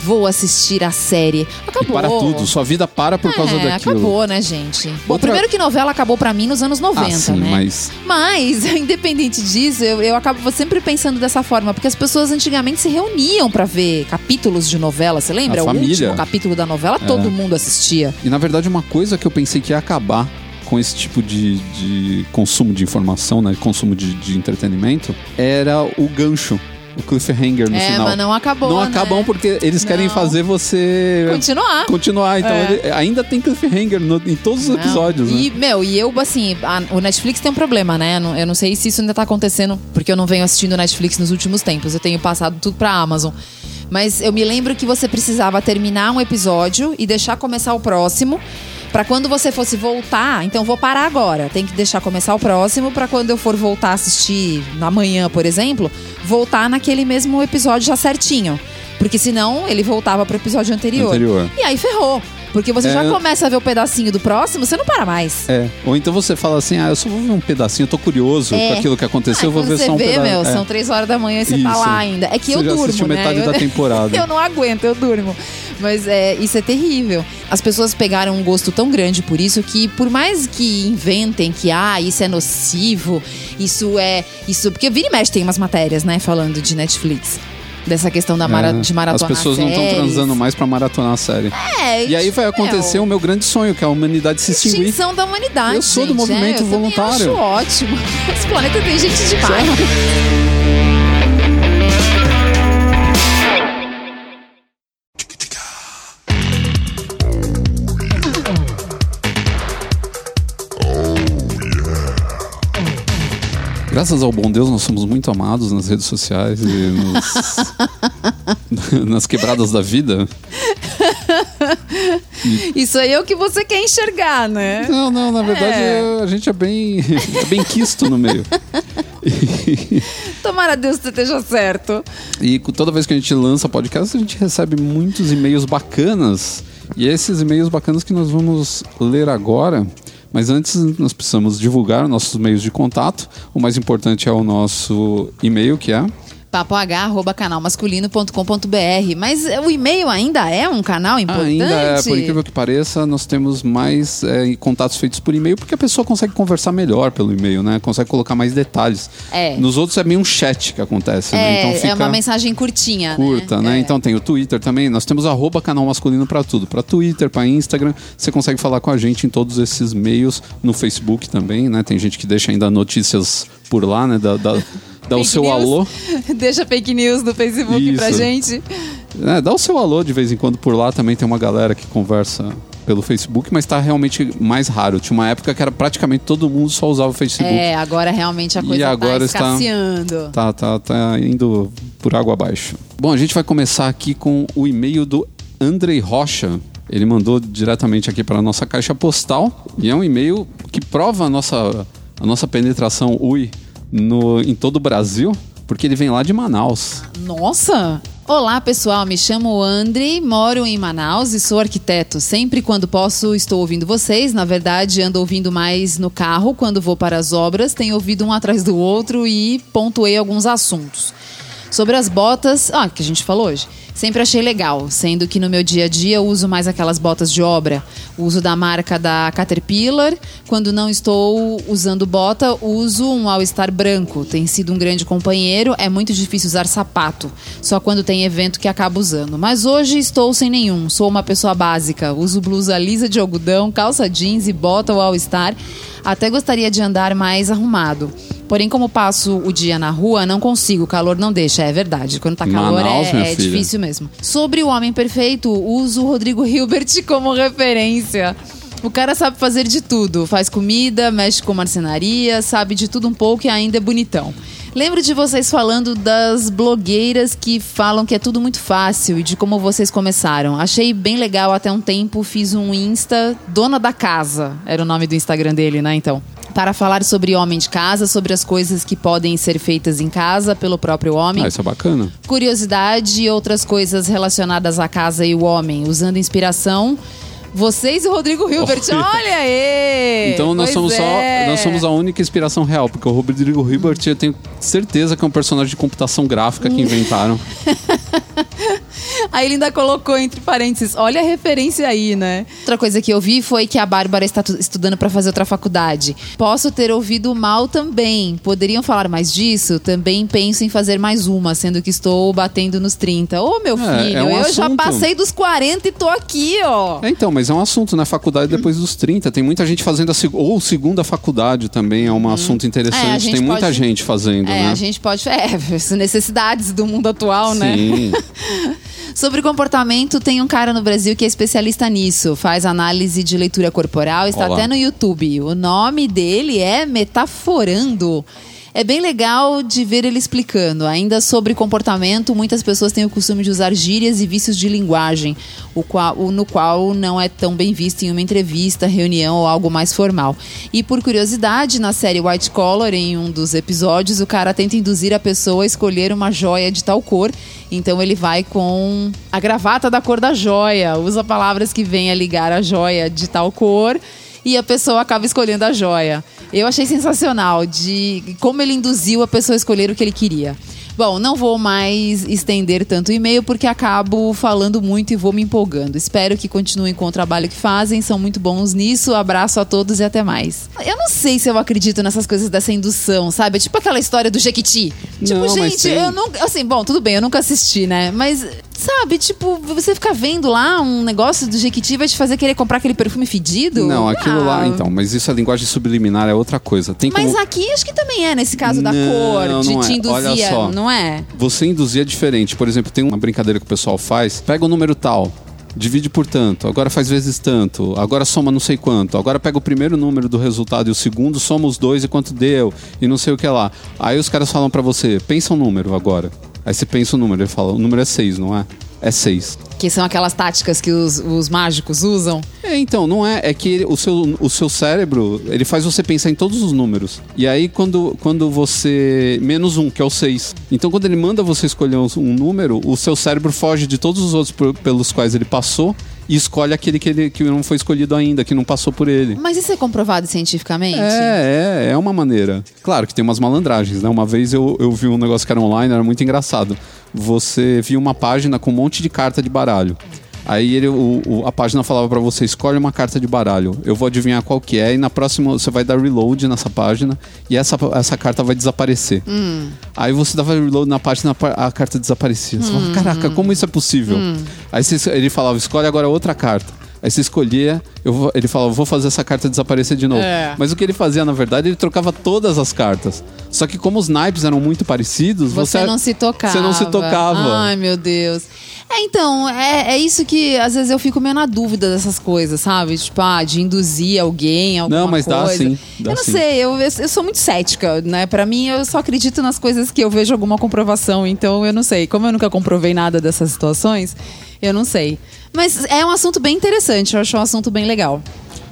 vou assistir a série. E Acabou. para tudo. Sua vida para por causa é, daquilo. acabou, né, gente? Bom, Outra- primeiro que novela acabou pra mim nos anos 90, Ah, sim, né? mas Mas, independente disso, eu, eu acabo sempre pensando dessa forma, porque as pessoas antigamente se reuniam pra ver capítulos de novela, você lembra? A o família. É. último capítulo da novela, todo mundo assistia. E na verdade, uma coisa que eu pensei que ia acabar com esse tipo de, de consumo de informação, né? Consumo de, de entretenimento, era o gancho, o cliffhanger no é, final. mas não acabou. Não né? acabam porque eles querem Não. fazer você Continuar. continuar. Então É. ele- ainda tem cliffhanger no- em todos os Não. episódios. né? E, meu, e eu, assim, a- o Netflix tem um problema, né? Eu não sei se isso ainda tá acontecendo, porque eu não venho assistindo Netflix nos últimos tempos. Eu tenho passado tudo pra Amazon. Mas eu me lembro que você precisava terminar um episódio e deixar começar o próximo. Pra quando você fosse voltar, então vou parar agora. Tem que deixar começar o próximo pra quando eu for voltar a assistir amanhã, por exemplo, voltar naquele mesmo episódio já certinho. Porque senão ele voltava pro episódio anterior. Anterior. E aí ferrou. Porque você É. já começa a ver o pedacinho do próximo, você não para mais. É. Ou então você fala assim: ah, eu só vou ver um pedacinho, eu tô curioso É. com aquilo que aconteceu, eu vou ver só um você vê, pedaço. meu, É. são três horas da manhã e você tá Isso. lá ainda. É que Você eu já durmo, né? metade eu, da temporada. eu não aguento, eu durmo. Mas é, isso é terrível. As pessoas pegaram um gosto tão grande por isso que, por mais que inventem que, ah, isso é nocivo, isso é. isso Porque vira e mexe tem umas matérias, né, falando de Netflix. Dessa questão da mara, É. de maratona As pessoas não estão transando mais pra maratonar a série. É, E aí vai acontecer o meu grande sonho, que é a humanidade se extinguir. Extinção da humanidade. Eu sou do gente. movimento é, eu voluntário. acho ótimo. Esse planeta tem gente demais. Graças ao bom Deus, nós somos muito amados nas redes sociais e nos- nas quebradas da vida. Isso aí é o que você quer enxergar, né? Não, não, na verdade É. a gente é bem, é bem quisto no meio. Tomara Deus que você esteja certo. E toda vez que a gente lança podcast, a gente recebe muitos e-mails bacanas. E esses e-mails bacanas que nós vamos ler agora. Mas antes, nós precisamos divulgar nossos meios de contato. O mais importante é o nosso e-mail, que é. papoh.canalmasculino.com.br. Mas o e-mail ainda é um canal importante? Ainda é, por incrível que pareça, nós temos mais é, contatos feitos por e-mail, porque a pessoa consegue conversar melhor pelo e-mail, né? Consegue colocar mais detalhes. É. Nos outros é meio um chat que acontece, né? É, Então fica é uma mensagem curtinha, curta, né? É. Então tem o Twitter também. Nós temos arroba canal masculino pra tudo. Pra Twitter, pra Instagram. Você consegue falar com a gente em todos esses meios. No Facebook também, né? Tem gente que deixa ainda notícias por lá, né? Dá, dá, dá o seu news. alô. Deixa fake news no Facebook pra Isso. gente. É, dá o seu alô de vez em quando por lá. Também tem uma galera que conversa pelo Facebook, mas tá realmente mais raro. Tinha uma época que era praticamente todo mundo só usava o Facebook. É, agora realmente a E coisa agora tá está- escasseando. Tá, tá, tá indo por água abaixo. Bom, a gente vai começar aqui com o e-mail do Andrei Rocha. Ele mandou diretamente aqui para a nossa caixa postal e é um e-mail que prova a nossa, a nossa penetração UI no, em todo o Brasil, porque ele vem lá de Manaus. Nossa! Olá, pessoal. Me chamo André, moro em Manaus e sou arquiteto. Sempre quando posso, estou ouvindo vocês. Na verdade, ando ouvindo mais no carro quando vou para as obras. Tenho ouvido um atrás do outro e pontuei alguns assuntos. Sobre as botas, ah, que a gente falou hoje. Sempre achei legal, sendo que no meu dia a dia eu uso mais aquelas botas de obra. Uso da marca da Caterpillar. Quando não estou usando bota, uso um All-Star branco. Tem sido um grande companheiro. É muito difícil usar sapato. Só quando tem evento que acabo usando. Mas hoje estou sem nenhum. Sou uma pessoa básica. Uso blusa lisa de algodão, calça jeans e bota o All-Star. Até gostaria de andar mais arrumado. Porém, como passo o dia na rua, não consigo, o calor não deixa, é verdade. Quando tá calor Manaus, é, é difícil mesmo. Sobre o Homem Perfeito, uso o Rodrigo Hilbert como referência. O cara sabe fazer de tudo, faz comida, mexe com marcenaria, sabe de tudo um pouco e ainda é bonitão. Lembro de vocês falando das blogueiras que falam que é tudo muito fácil e de como vocês começaram. Achei bem legal até um tempo, fiz um Insta, Dona da Casa, era o nome do Instagram dele, né, então para falar sobre homem de casa, sobre as coisas que podem ser feitas em casa pelo próprio homem, Ah, isso é bacana. curiosidade e outras coisas relacionadas à casa e o homem, usando inspiração. Vocês e o Rodrigo Hilbert, Olha. olha aí! Então nós Pois somos é. só nós somos a única inspiração real, porque o Rodrigo Hilbert eu tenho certeza que é um personagem de computação gráfica que inventaram. Aí ele ainda colocou entre parênteses, olha a referência aí, né? Outra coisa que eu vi foi que a Bárbara está tu- estudando para fazer outra faculdade. Posso ter ouvido mal também. Poderiam falar mais disso? Também penso em fazer mais uma, sendo que estou batendo nos 30. Ô, meu É, filho, é um eu já assunto. passei dos 40 e tô aqui, ó. É, então, mas é um assunto na faculdade depois dos 30. Tem muita gente fazendo a seg ou segunda faculdade também é um assunto É, a interessante. gente Tem muita pode- gente fazendo, É, né? a gente pode. É, as necessidades do mundo atual, né? Sobre comportamento, tem um cara no Brasil que é especialista nisso. Faz análise de leitura corporal, está Olá. até no YouTube. O nome dele é Metaforando. É bem legal de ver ele explicando. Ainda sobre comportamento, muitas pessoas têm o costume de usar gírias e vícios de linguagem, o qual, no qual não é tão bem visto em uma entrevista, reunião ou algo mais formal. E por curiosidade, na série White Collar, em um dos episódios, o cara tenta induzir a pessoa a escolher uma joia de tal cor. Então ele vai com a gravata da cor da joia, usa palavras que vêm a ligar a joia de tal cor e a pessoa acaba escolhendo a joia. Eu achei sensacional de como ele induziu a pessoa a escolher o que ele queria. Bom, não vou mais estender tanto o e-mail porque acabo falando muito e vou me empolgando. Espero que continuem com o trabalho que fazem, são muito bons nisso. Abraço a todos e até mais. Eu não sei se eu acredito nessas coisas dessa indução, sabe? É tipo aquela história do Jequiti. Tipo, Não, gente, eu nunca. Assim, bom, tudo bem, eu nunca assisti, né? Mas, sabe, tipo, você ficar vendo lá um negócio do Jequiti vai te fazer querer comprar aquele perfume fedido? Não, aquilo lá, Ah, então, mas isso é linguagem subliminar, é outra coisa. Tem como. Mas aqui acho que também é nesse caso da Não, cor, de não te é. induzir, Olha só. não é? Você induzir é diferente. Por exemplo, tem uma brincadeira que o pessoal faz. Pega o número tal, divide por tanto, agora faz vezes tanto, agora soma não sei quanto, agora pega o primeiro número do resultado e o segundo, soma os dois e quanto deu, e não sei o que lá. Aí os caras falam pra você, pensa um número agora. Aí você pensa o número, ele fala, o número é 6, não é? é 6. Que são aquelas táticas que os, os mágicos usam. É, então, não é. É que ele- o seu, o seu cérebro, ele faz você pensar em todos os números. E aí, quando, quando você. Menos um, que é o 6. Então, quando ele manda você escolher um, um número, o seu cérebro foge de todos os outros por- pelos quais ele passou e escolhe aquele que, ele, que não foi escolhido ainda, que não passou por ele. Mas isso é comprovado cientificamente? É, é, é uma maneira. Claro que tem umas malandragens, né? Uma vez eu, eu vi um negócio que era online, era muito engraçado. Você via uma página com um monte de carta de baralho. Aí ele, o, o- a página falava pra você, escolhe uma carta de baralho. Eu vou adivinhar qual que é e na próxima você vai dar reload nessa página e essa, essa carta vai desaparecer. Aí você dava reload na página, a a carta desaparecia. Você falava, caraca, como isso é possível? Aí você- ele falava, escolhe agora outra carta. Aí você escolhia, eu ele falava, vou fazer essa carta desaparecer de novo. É. Mas o que ele fazia, na verdade, ele trocava todas as cartas. Só que como os naipes eram muito parecidos, Você, você, não se tocava. Você não se tocava. Ai, meu Deus. É, então, é, é isso que às vezes eu fico meio na dúvida dessas coisas, sabe? Tipo, ah, de induzir alguém, alguma Não, mas dá coisa. sim, dá eu não sim. sei, eu, eu sou muito cética, né? Pra mim, eu só acredito nas coisas que eu vejo alguma comprovação. Então, eu não sei. Como eu nunca comprovei nada dessas situações, eu não sei. Mas é um assunto bem interessante, eu acho um assunto bem legal.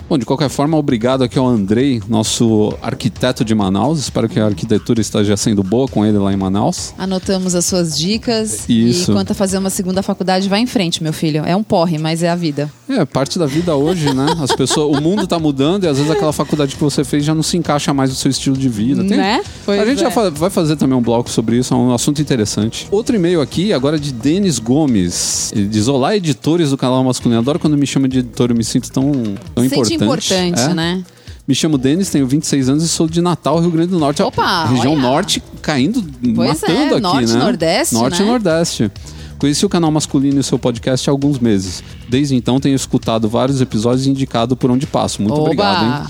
Bom, de qualquer forma, obrigado aqui ao Andrei, nosso arquiteto de Manaus. Espero que a arquitetura esteja sendo boa com ele lá em Manaus. Anotamos as suas dicas. Isso. E quanto a fazer uma segunda faculdade, vai em frente, meu filho. É um porre, mas é a vida. É, parte da vida hoje, né? As pessoas, o mundo tá mudando e às vezes aquela faculdade que você fez já não se encaixa mais no seu estilo de vida. Tem- Né? Pois a gente é. já vai fazer também um bloco sobre isso, é um assunto interessante. Outro e-mail aqui, agora de Denis Gomes. Ele diz: Olá, editores do canal masculino. Adoro quando me chama de editor, eu me sinto tão, tão Sente importante. Importante, É. né? Me chamo Denis, tenho 26 anos e sou de Natal, Rio Grande do Norte. Opa, região olha. norte caindo, Pois matando é, aqui, norte e né? nordeste, Norte né? e nordeste. Conheci o canal masculino e o seu podcast há alguns meses. Desde então tenho escutado vários episódios e indicado por onde passo. Muito Oba! obrigado, hein?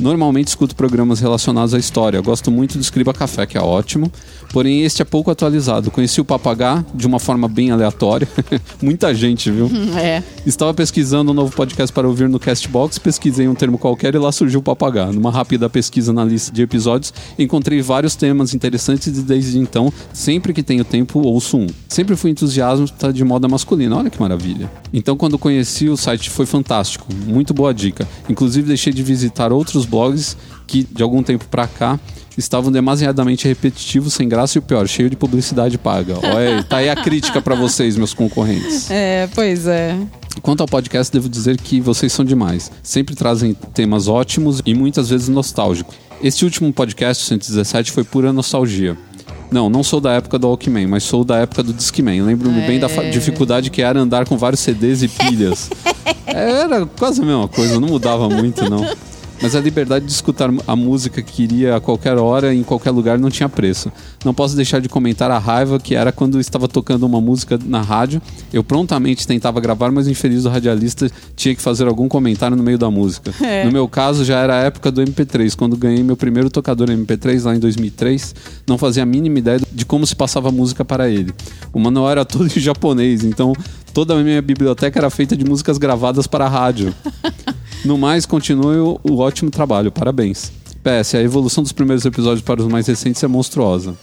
Normalmente escuto programas relacionados à história. Gosto muito do Escriba Café, que é ótimo. Porém, este é pouco atualizado. Conheci o Papagá de uma forma bem aleatória. Muita gente, viu? É. Estava pesquisando um novo podcast para ouvir no Castbox, pesquisei um termo qualquer e lá surgiu o Papagá. Numa rápida pesquisa na lista de episódios, encontrei vários temas interessantes e desde então, sempre que tenho tempo, ouço um. Sempre fui entusiasta de moda masculina, olha que maravilha. Então, quando conheci o site, foi fantástico, muito boa dica. Inclusive, deixei de visitar outros blogs que, de algum tempo pra cá, estavam demasiadamente repetitivos, sem graça e o pior, cheio de publicidade paga. Olha, aí, tá aí a crítica pra vocês, meus concorrentes. É, pois é. Quanto ao podcast, devo dizer que vocês são demais. Sempre trazem temas ótimos e muitas vezes nostálgicos. Este último podcast, 117, foi pura nostalgia. Não, não sou da época do Walkman, mas sou da época do Discman. Lembro-me bem da fa- dificuldade que era andar com vários CDs e pilhas. Era quase a mesma coisa, não mudava muito, não. Mas a liberdade de escutar a música que queria a qualquer hora, em qualquer lugar, não tinha preço. Não posso deixar de comentar a raiva que era quando estava tocando uma música na rádio. Eu prontamente tentava gravar, mas o infeliz do radialista tinha que fazer algum comentário no meio da música. No meu caso, já era a época do MP3. Quando ganhei meu primeiro tocador MP3, lá em 2003, não fazia a mínima ideia de como se passava a música para ele. O manual era todo em japonês, então toda a minha biblioteca era feita de músicas gravadas para a rádio. No mais, continue o, o ótimo trabalho, parabéns. PS, a evolução dos primeiros episódios para os mais recentes é monstruosa.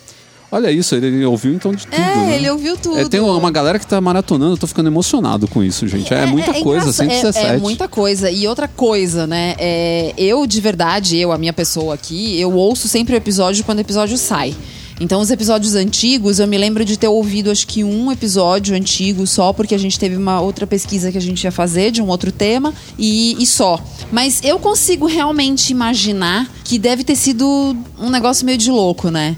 Olha isso, ele, ouviu então de tudo. É, né? ele ouviu tudo. É, tem uma galera que tá maratonando, eu tô ficando emocionado com isso, gente. É, muita coisa, engraçado, 117. É, é muita coisa. E outra coisa, né? é, eu, de verdade, eu, a minha pessoa aqui, eu ouço sempre o episódio quando o episódio sai. Então, os episódios antigos, eu me lembro de ter ouvido, acho que um episódio antigo só, porque a gente teve uma outra pesquisa que a gente ia fazer de um outro tema, e, e só. Mas eu consigo realmente imaginar que deve ter sido um negócio meio de louco, né?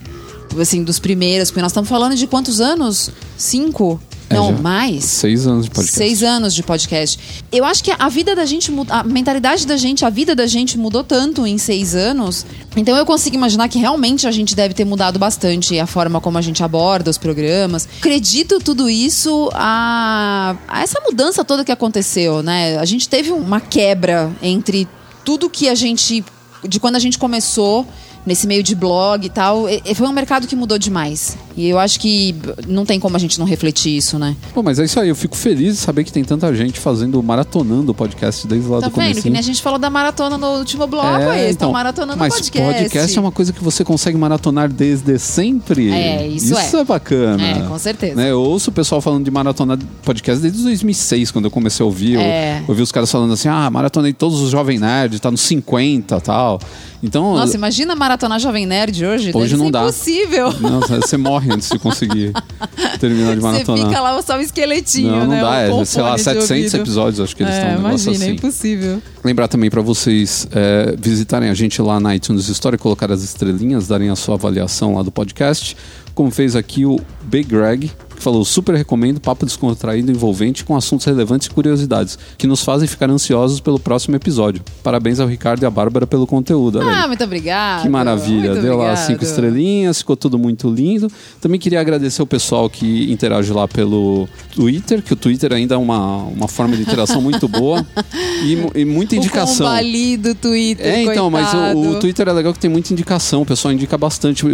Assim, dos primeiros, porque nós estamos falando de quantos anos? Cinco? É, Não, mais? Seis anos de podcast. Seis anos de podcast. Eu acho que a vida da gente, a mentalidade da gente, a vida da gente mudou tanto em seis anos. Então eu consigo imaginar que realmente a gente deve ter mudado bastante a forma como a gente aborda os programas. Acredito tudo isso a, a essa mudança toda que aconteceu, né? A gente teve uma quebra entre tudo que a gente. de quando a gente começou nesse meio de blog e tal, e- foi um mercado que mudou demais. E eu acho que não tem como a gente não refletir isso, né? Pô, mas é isso aí, eu fico feliz de saber que tem tanta gente fazendo, maratonando o podcast desde lá Tá do vendo? começo. Que nem a gente falou da maratona no último bloco, é, estão maratonando mas podcast. podcast é uma coisa que você consegue maratonar desde sempre. É, isso Isso é. é bacana. É, com certeza. Né, Eu ouço o pessoal falando de maratona de podcast desde 2006, quando eu comecei a ouvir. Eu- É. Eu ouvi os caras falando assim, ah, maratonei todos os Jovem Nerd, tá nos 50 e tal. Então, Nossa, imagina maratonar Jovem Nerd hoje. Hoje Deve não dá. impossível. não, você morre antes de conseguir terminar de Você maratonar. fica lá só o esqueletinho, não, não né? dá, é, sei lá, fone de 700 ouvido. episódios, acho que eles É, estão um negócio imagina, é assim. impossível. Lembrar também para vocês é, visitarem a gente lá na iTunes Store, colocar as estrelinhas, darem a sua avaliação lá do podcast, como fez aqui o Big Greg, que falou: super recomendo, papo descontraído, envolvente, com assuntos relevantes e curiosidades, que nos fazem ficar ansiosos pelo próximo episódio. Parabéns ao Ricardo e à Bárbara pelo conteúdo. Ah, muito obrigada. Que maravilha, Muito deu lá obrigado. cinco estrelinhas, ficou tudo muito lindo. Também queria agradecer o pessoal que interage lá pelo Twitter, que o Twitter ainda é uma, uma forma de interação muito boa e, e muita indicação. O do Twitter, É, então, mas o, o coitado. Twitter é legal que tem muita indicação, o pessoal indica bastante.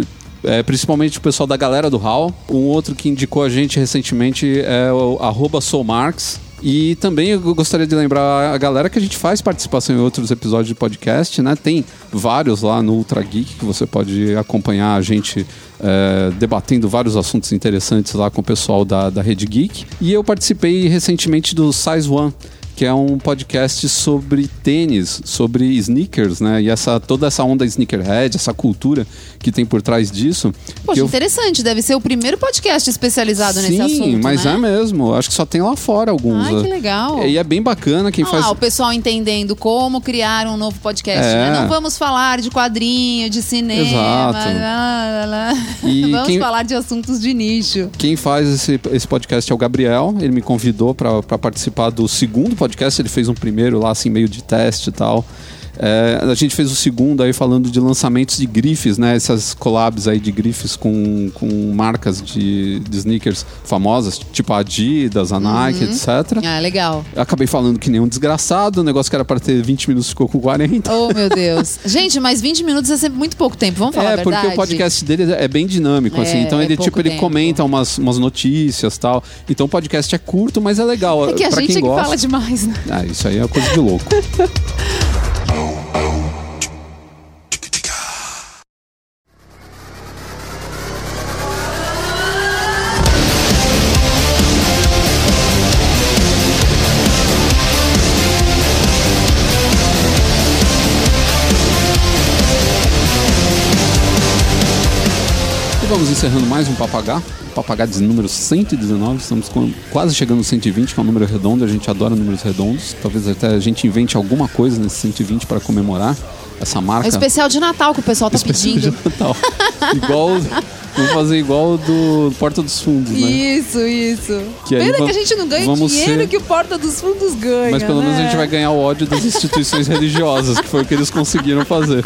É, principalmente o pessoal da galera do HAL. Um outro que indicou a gente recentemente é o soumarx. E também eu gostaria de lembrar a galera que a gente faz participação em outros episódios de podcast, né? Tem vários lá no Ultra Geek que você pode acompanhar a gente é, debatendo vários assuntos interessantes lá com o pessoal da, da Rede Geek. E eu participei recentemente do Size One que é um podcast sobre tênis, sobre sneakers, né? E essa toda essa onda sneakerhead, essa cultura que tem por trás disso. Poxa, eu- interessante. Deve ser o primeiro podcast especializado nesse Sim, assunto, mas né? é mesmo. Acho que só tem lá fora alguns. Ai, que legal. E é bem bacana quem faz. lá, o pessoal entendendo como criar um novo podcast. É. né? Não vamos falar de quadrinho, de cinema. Exato. lá, lá, lá. E vamos quem- falar de assuntos de nicho. Quem faz esse, esse podcast é o Gabriel. Ele me convidou para participar do segundo podcast. Ele fez um primeiro lá, assim, meio de teste e tal. É, a gente fez o segundo aí falando de lançamentos de grifes, né? Essas collabs aí de grifes com, com marcas de, de sneakers famosas, tipo a Adidas, a Nike, etc. Ah, legal. Eu acabei falando que nem um desgraçado. O negócio que era para ter 20 minutos ficou com 40. Oh, meu Deus. Gente, mas 20 minutos é sempre muito pouco tempo. Vamos falar É, a verdade? porque o podcast dele é bem dinâmico, É, assim. Então é ele, tipo, ele tempo. comenta umas, umas notícias e tal. Então o podcast é curto, mas é legal. É que a gente é que gosta. fala demais, né? Ah, isso aí é coisa de louco. Vamos encerrando mais um Papagá. Papagá de número 119. Estamos com- quase chegando no 120, que é um número redondo. A gente adora números redondos. Talvez até a gente invente alguma coisa nesse 120 para comemorar essa É marca. o especial de Natal que o pessoal tá Especial pedindo. de Natal. igual. Vamos fazer igual do Porta dos Fundos, né? Isso, isso. Que Pena que a gente não ganha dinheiro ser- que o Porta dos Fundos ganha. Mas pelo menos a né? gente vai ganhar o ódio das instituições religiosas, que foi o que eles conseguiram fazer.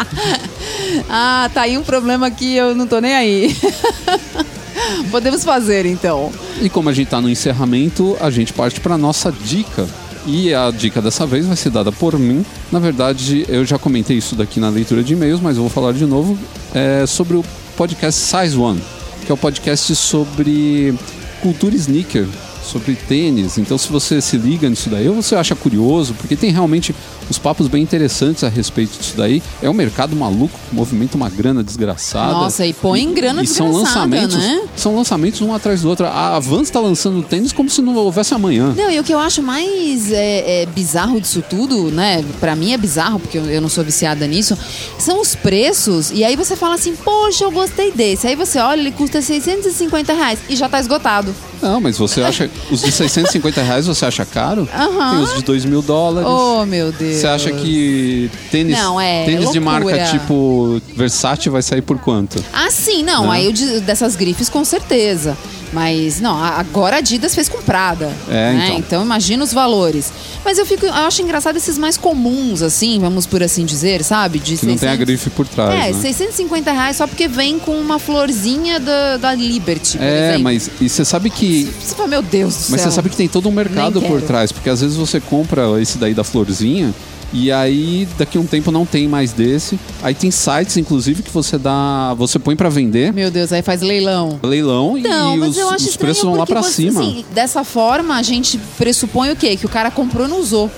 Ah, tá aí um problema que eu não tô nem aí. Podemos fazer então. E como a gente tá no encerramento, a gente parte para nossa dica. E a dica dessa vez vai ser dada por mim. Na verdade, eu já comentei isso daqui na leitura de e-mails, mas vou falar de novo é, sobre o podcast Size One, que é o podcast sobre cultura sneaker, sobre tênis. Então, se você se liga nisso daí, ou você acha curioso, porque tem realmente uns papos bem interessantes a respeito disso daí. É um mercado maluco, que movimenta uma grana desgraçada. Nossa, e põe grana e são desgraçada, lançamentos, né? são lançamentos um atrás do outro. A Vans está lançando tênis como se não houvesse amanhã. Não, e o que eu acho mais é, é, bizarro disso tudo, né? Pra mim é bizarro, porque eu, eu não sou viciada nisso, são os preços. E aí você fala assim, poxa, eu gostei desse. Aí você olha, ele custa 650 reais e já tá esgotado. Não, mas você acha. Os de 650 reais você acha caro? Aham. Tem os de 2 mil dólares. Oh, meu Deus. Você acha que tênis, Não, é tênis de marca tipo Versace vai sair por quanto? Ah, sim, não. Né? Aí eu de- dessas grifes, com certeza. Mas, não, agora a Adidas fez com Prada. É, né? então. imagina os valores. Mas eu fico, eu acho engraçado esses mais comuns, assim, vamos por assim dizer, sabe? De Que não tem a 600 grife por trás, É, né? 650 reais só porque vem com uma florzinha da, da Liberty, É, exemplo. mas e você sabe que Você fala, meu Deus do Mas céu. você sabe que tem todo um mercado por trás, porque às vezes você compra esse daí da florzinha E aí, daqui a um tempo não tem mais desse. Aí tem sites, inclusive, que você dá. Você põe pra vender. Meu Deus, aí faz leilão. Leilão Não, e mas os, eu acho os preços vão lá você- cima. assim, dessa forma, a gente pressupõe o quê? Que o cara comprou e não usou.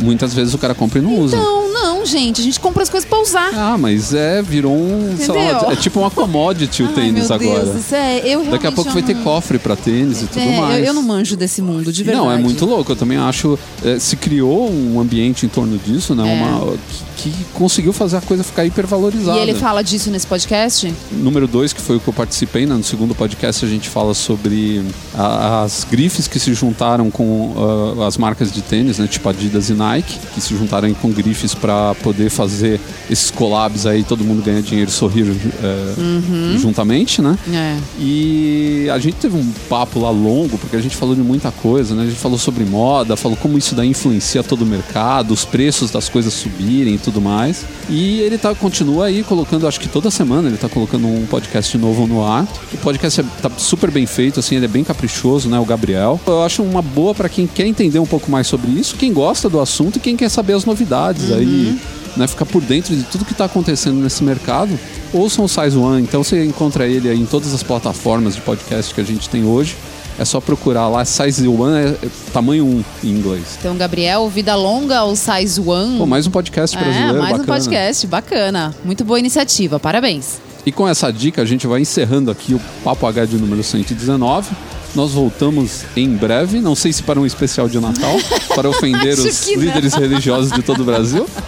Muitas vezes o cara compra e não usa. Não, não, gente. A gente compra as coisas pra usar. Ah, mas é, virou um. Sei lá, Entendeu? é tipo uma commodity o Ai, tênis meu agora. Deus, isso é, eu Daqui a pouco vai ter cofre pra tênis e tudo É, mais. eu, eu não manjo desse mundo, de verdade. Não, é muito louco. Eu também acho. é, se criou um ambiente em torno disso, né? É. Uma, que, conseguiu fazer a coisa ficar hipervalorizada. E ele fala disso nesse podcast? Número dois, que foi o que eu participei, né? no segundo podcast a gente fala sobre a- as grifes que se juntaram com ah, as marcas de tênis, né? Tipo Adidas e Nike, que se juntaram com grifes para poder fazer esses collabs aí, todo mundo ganha dinheiro e sorrir eh, juntamente, né? É. E a gente teve um papo lá longo, porque a gente falou de muita coisa, né? A gente falou sobre moda, falou como isso daí influencia todo o mercado, os preços das coisas subirem tudo mais. E ele tá, continua aí colocando, acho que toda semana ele tá colocando um podcast novo no ar. O podcast é, tá super bem feito, assim, ele é bem caprichoso, né? O Gabriel. Eu acho uma boa para quem quer entender um pouco mais sobre isso, quem gosta do assunto e quem quer saber as novidades aí. Né, ficar por dentro de tudo que está acontecendo nesse mercado. Ouçam o Size One, então você encontra ele aí em todas as plataformas de podcast que a gente tem hoje. É só procurar lá, Size One é é tamanho 1 em inglês. Então, Gabriel, Vida Longa, o Size One. Pô, mais um podcast é, brasileiro mais um bacana. podcast, bacana. Muito boa iniciativa, parabéns. E com essa dica a gente vai encerrando aqui o Papo H de número 119. Nós voltamos em breve, não sei se para um especial de Natal, para ofender os não. líderes religiosos de todo o Brasil.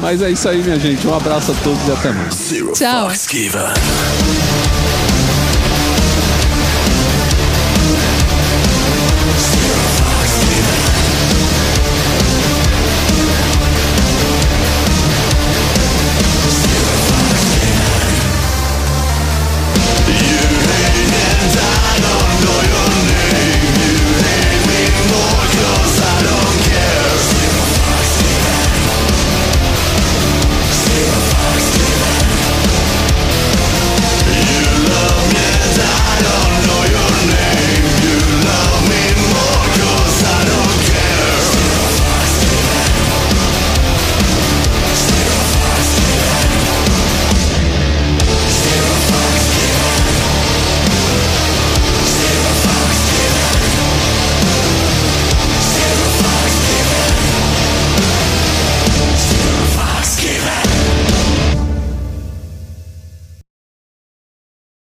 Mas é isso aí, minha gente. Um abraço a todos e até mais. Zero Tchau.